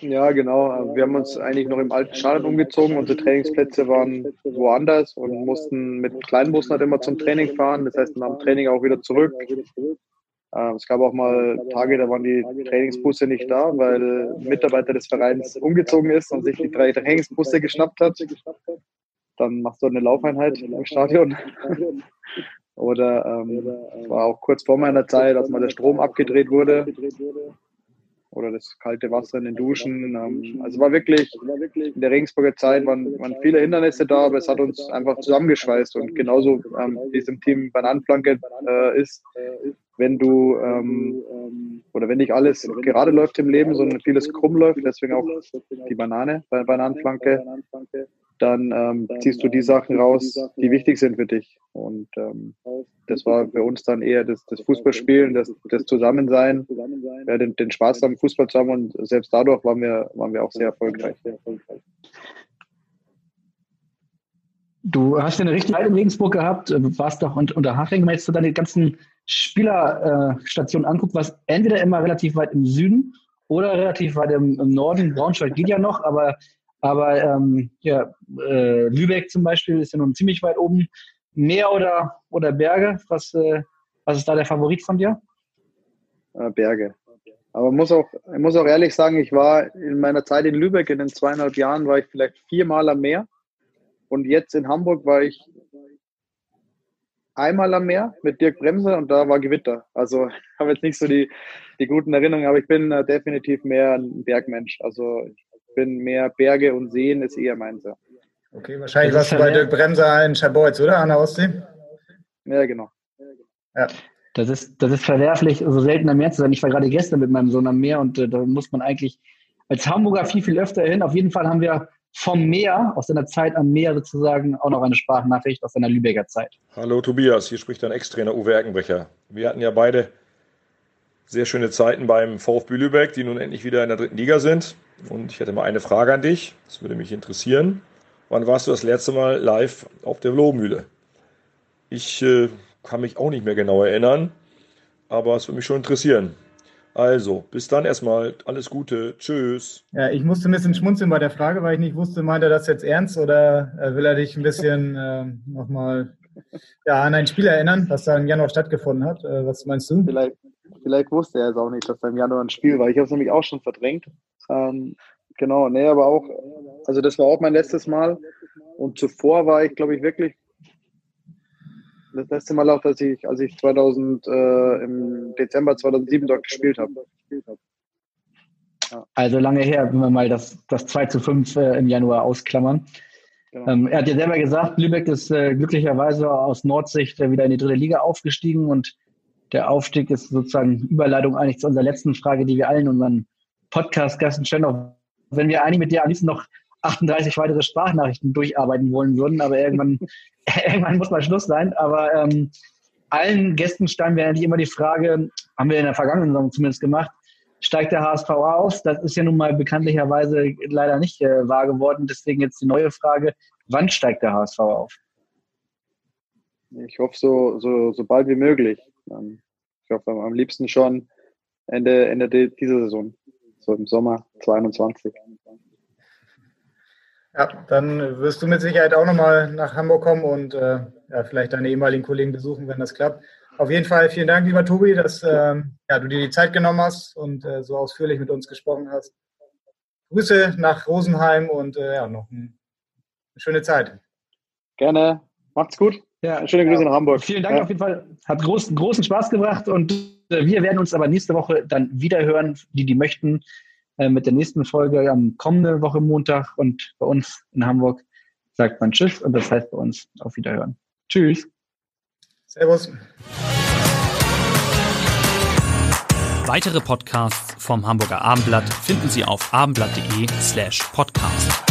Ja, genau. Wir haben uns eigentlich noch im alten Stadion umgezogen. Unsere Trainingsplätze waren woanders und mussten mit kleinen Bussen halt immer zum Training fahren. Das heißt, nach dem Training auch wieder zurück. Ähm, es gab auch mal Tage, da waren die Trainingsbusse nicht da, weil ein Mitarbeiter des Vereins umgezogen ist und sich die drei Trainingsbusse geschnappt hat. Dann machst du eine Laufeinheit im Stadion. Oder ähm, war auch kurz vor meiner Zeit, als mal der Strom abgedreht wurde oder das kalte Wasser in den Duschen. Ähm, also war wirklich, in der Regensburger Zeit waren, waren viele Hindernisse da, aber es hat uns einfach zusammengeschweißt und genauso ähm, wie es im Team Bananenflanke äh, ist, wenn du ähm, oder wenn nicht alles gerade läuft im Leben, sondern vieles krumm läuft, deswegen auch die Banane bei Bananenflanke, dann ähm, ziehst du die Sachen raus, die wichtig sind für dich. Und ähm, das war für uns dann eher das, das Fußballspielen, das, das Zusammensein, ja, den, den Spaß am Fußball zu haben und selbst dadurch waren wir, waren wir auch sehr erfolgreich. Du hast eine richtige Zeit in Regensburg gehabt, warst doch unter Haching, meinst du deine ganzen Spielerstation anguckt, was entweder immer relativ weit im Süden oder relativ weit im, im Norden. Braunschweig geht ja noch, aber, aber ähm, ja, äh, Lübeck zum Beispiel ist ja nun ziemlich weit oben. Meer oder, oder Berge? Was, äh, was ist da der Favorit von dir? Äh, Berge. Aber muss auch, ich muss auch ehrlich sagen, ich war in meiner Zeit in Lübeck in den zweieinhalb Jahren, war ich vielleicht viermal am Meer. Und jetzt in Hamburg war ich einmal am Meer mit Dirk Bremse und da war Gewitter. Also habe jetzt nicht so die, die guten Erinnerungen, aber ich bin äh, definitiv mehr ein Bergmensch. Also ich bin mehr Berge und Seen ist eher meins. Ja. Okay, wahrscheinlich warst du bei Dirk Bremser in Schabolz, oder? An der Ostsee? Ja, genau. Ja. Das ist, das ist verwerflich, so selten am Meer zu sein. Ich war gerade gestern mit meinem Sohn am Meer und äh, da muss man eigentlich als Hamburger viel, viel öfter hin. Auf jeden Fall haben wir vom Meer, aus seiner Zeit am Meer sozusagen, auch noch eine Sprachnachricht aus seiner Lübecker Zeit. Hallo Tobias, hier spricht dein Ex-Trainer Uwe Erkenbrecher. Wir hatten ja beide sehr schöne Zeiten beim VfB Lübeck, die nun endlich wieder in der dritten Liga sind. Und ich hätte mal eine Frage an dich, das würde mich interessieren. Wann warst du das letzte Mal live auf der Lohmühle? Ich äh, kann mich auch nicht mehr genau erinnern, aber es würde mich schon interessieren. Also, bis dann erstmal. Alles Gute. Tschüss. Ja, ich musste ein bisschen schmunzeln bei der Frage, weil ich nicht wusste, meint er das jetzt ernst oder äh, will er dich ein bisschen äh, nochmal ja, an ein Spiel erinnern, was da im Januar stattgefunden hat? Äh, was meinst du? Vielleicht, vielleicht wusste er es auch nicht, dass da im Januar ein Spiel war. Ich habe es nämlich auch schon verdrängt. Ähm, genau, nee, aber auch, also das war auch mein letztes Mal. Und zuvor war ich, glaube ich, wirklich das letzte Mal auch, dass ich, als ich 2000, äh, im Dezember 2007 dort gespielt habe. Ja. Also lange her, wenn wir mal das, das 2 zu 5 äh, im Januar ausklammern. Genau. Ähm, er hat ja selber gesagt, Lübeck ist äh, glücklicherweise aus Nordsicht äh, wieder in die dritte Liga aufgestiegen und der Aufstieg ist sozusagen Überleitung eigentlich zu unserer letzten Frage, die wir allen unseren Podcast-Gästen stellen. Auch wenn wir eigentlich mit dir am liebsten noch 38 weitere Sprachnachrichten durcharbeiten wollen würden, aber irgendwann, irgendwann muss mal Schluss sein. Aber ähm, allen Gästen stellen wir eigentlich immer die Frage, haben wir in der vergangenen Saison zumindest gemacht, steigt der HSV aus? Das ist ja nun mal bekanntlicherweise leider nicht äh, wahr geworden. Deswegen jetzt die neue Frage, wann steigt der HSV auf? Ich hoffe so, so, so bald wie möglich. Ähm, ich hoffe am liebsten schon Ende, Ende dieser Saison, so im Sommer 2022. Ja, dann wirst du mit Sicherheit auch nochmal nach Hamburg kommen und äh, ja, vielleicht deine ehemaligen Kollegen besuchen, wenn das klappt. Auf jeden Fall vielen Dank, lieber Tobi, dass äh, ja, du dir die Zeit genommen hast und äh, so ausführlich mit uns gesprochen hast. Grüße nach Rosenheim und äh, ja, noch eine schöne Zeit. Gerne. Macht's gut. Ja, schöne Grüße ja. nach Hamburg. Vielen Dank ja. auf jeden Fall. Hat großen, großen Spaß gebracht und äh, wir werden uns aber nächste Woche dann wieder hören, die, die möchten. Äh, mit der nächsten Folge am kommenden Woche Montag und bei uns in Hamburg sagt man Tschüss und das heißt bei uns auf Wiederhören. Tschüss. Servus. Weitere Podcasts vom Hamburger Abendblatt finden Sie auf abendblatt.de slash podcast.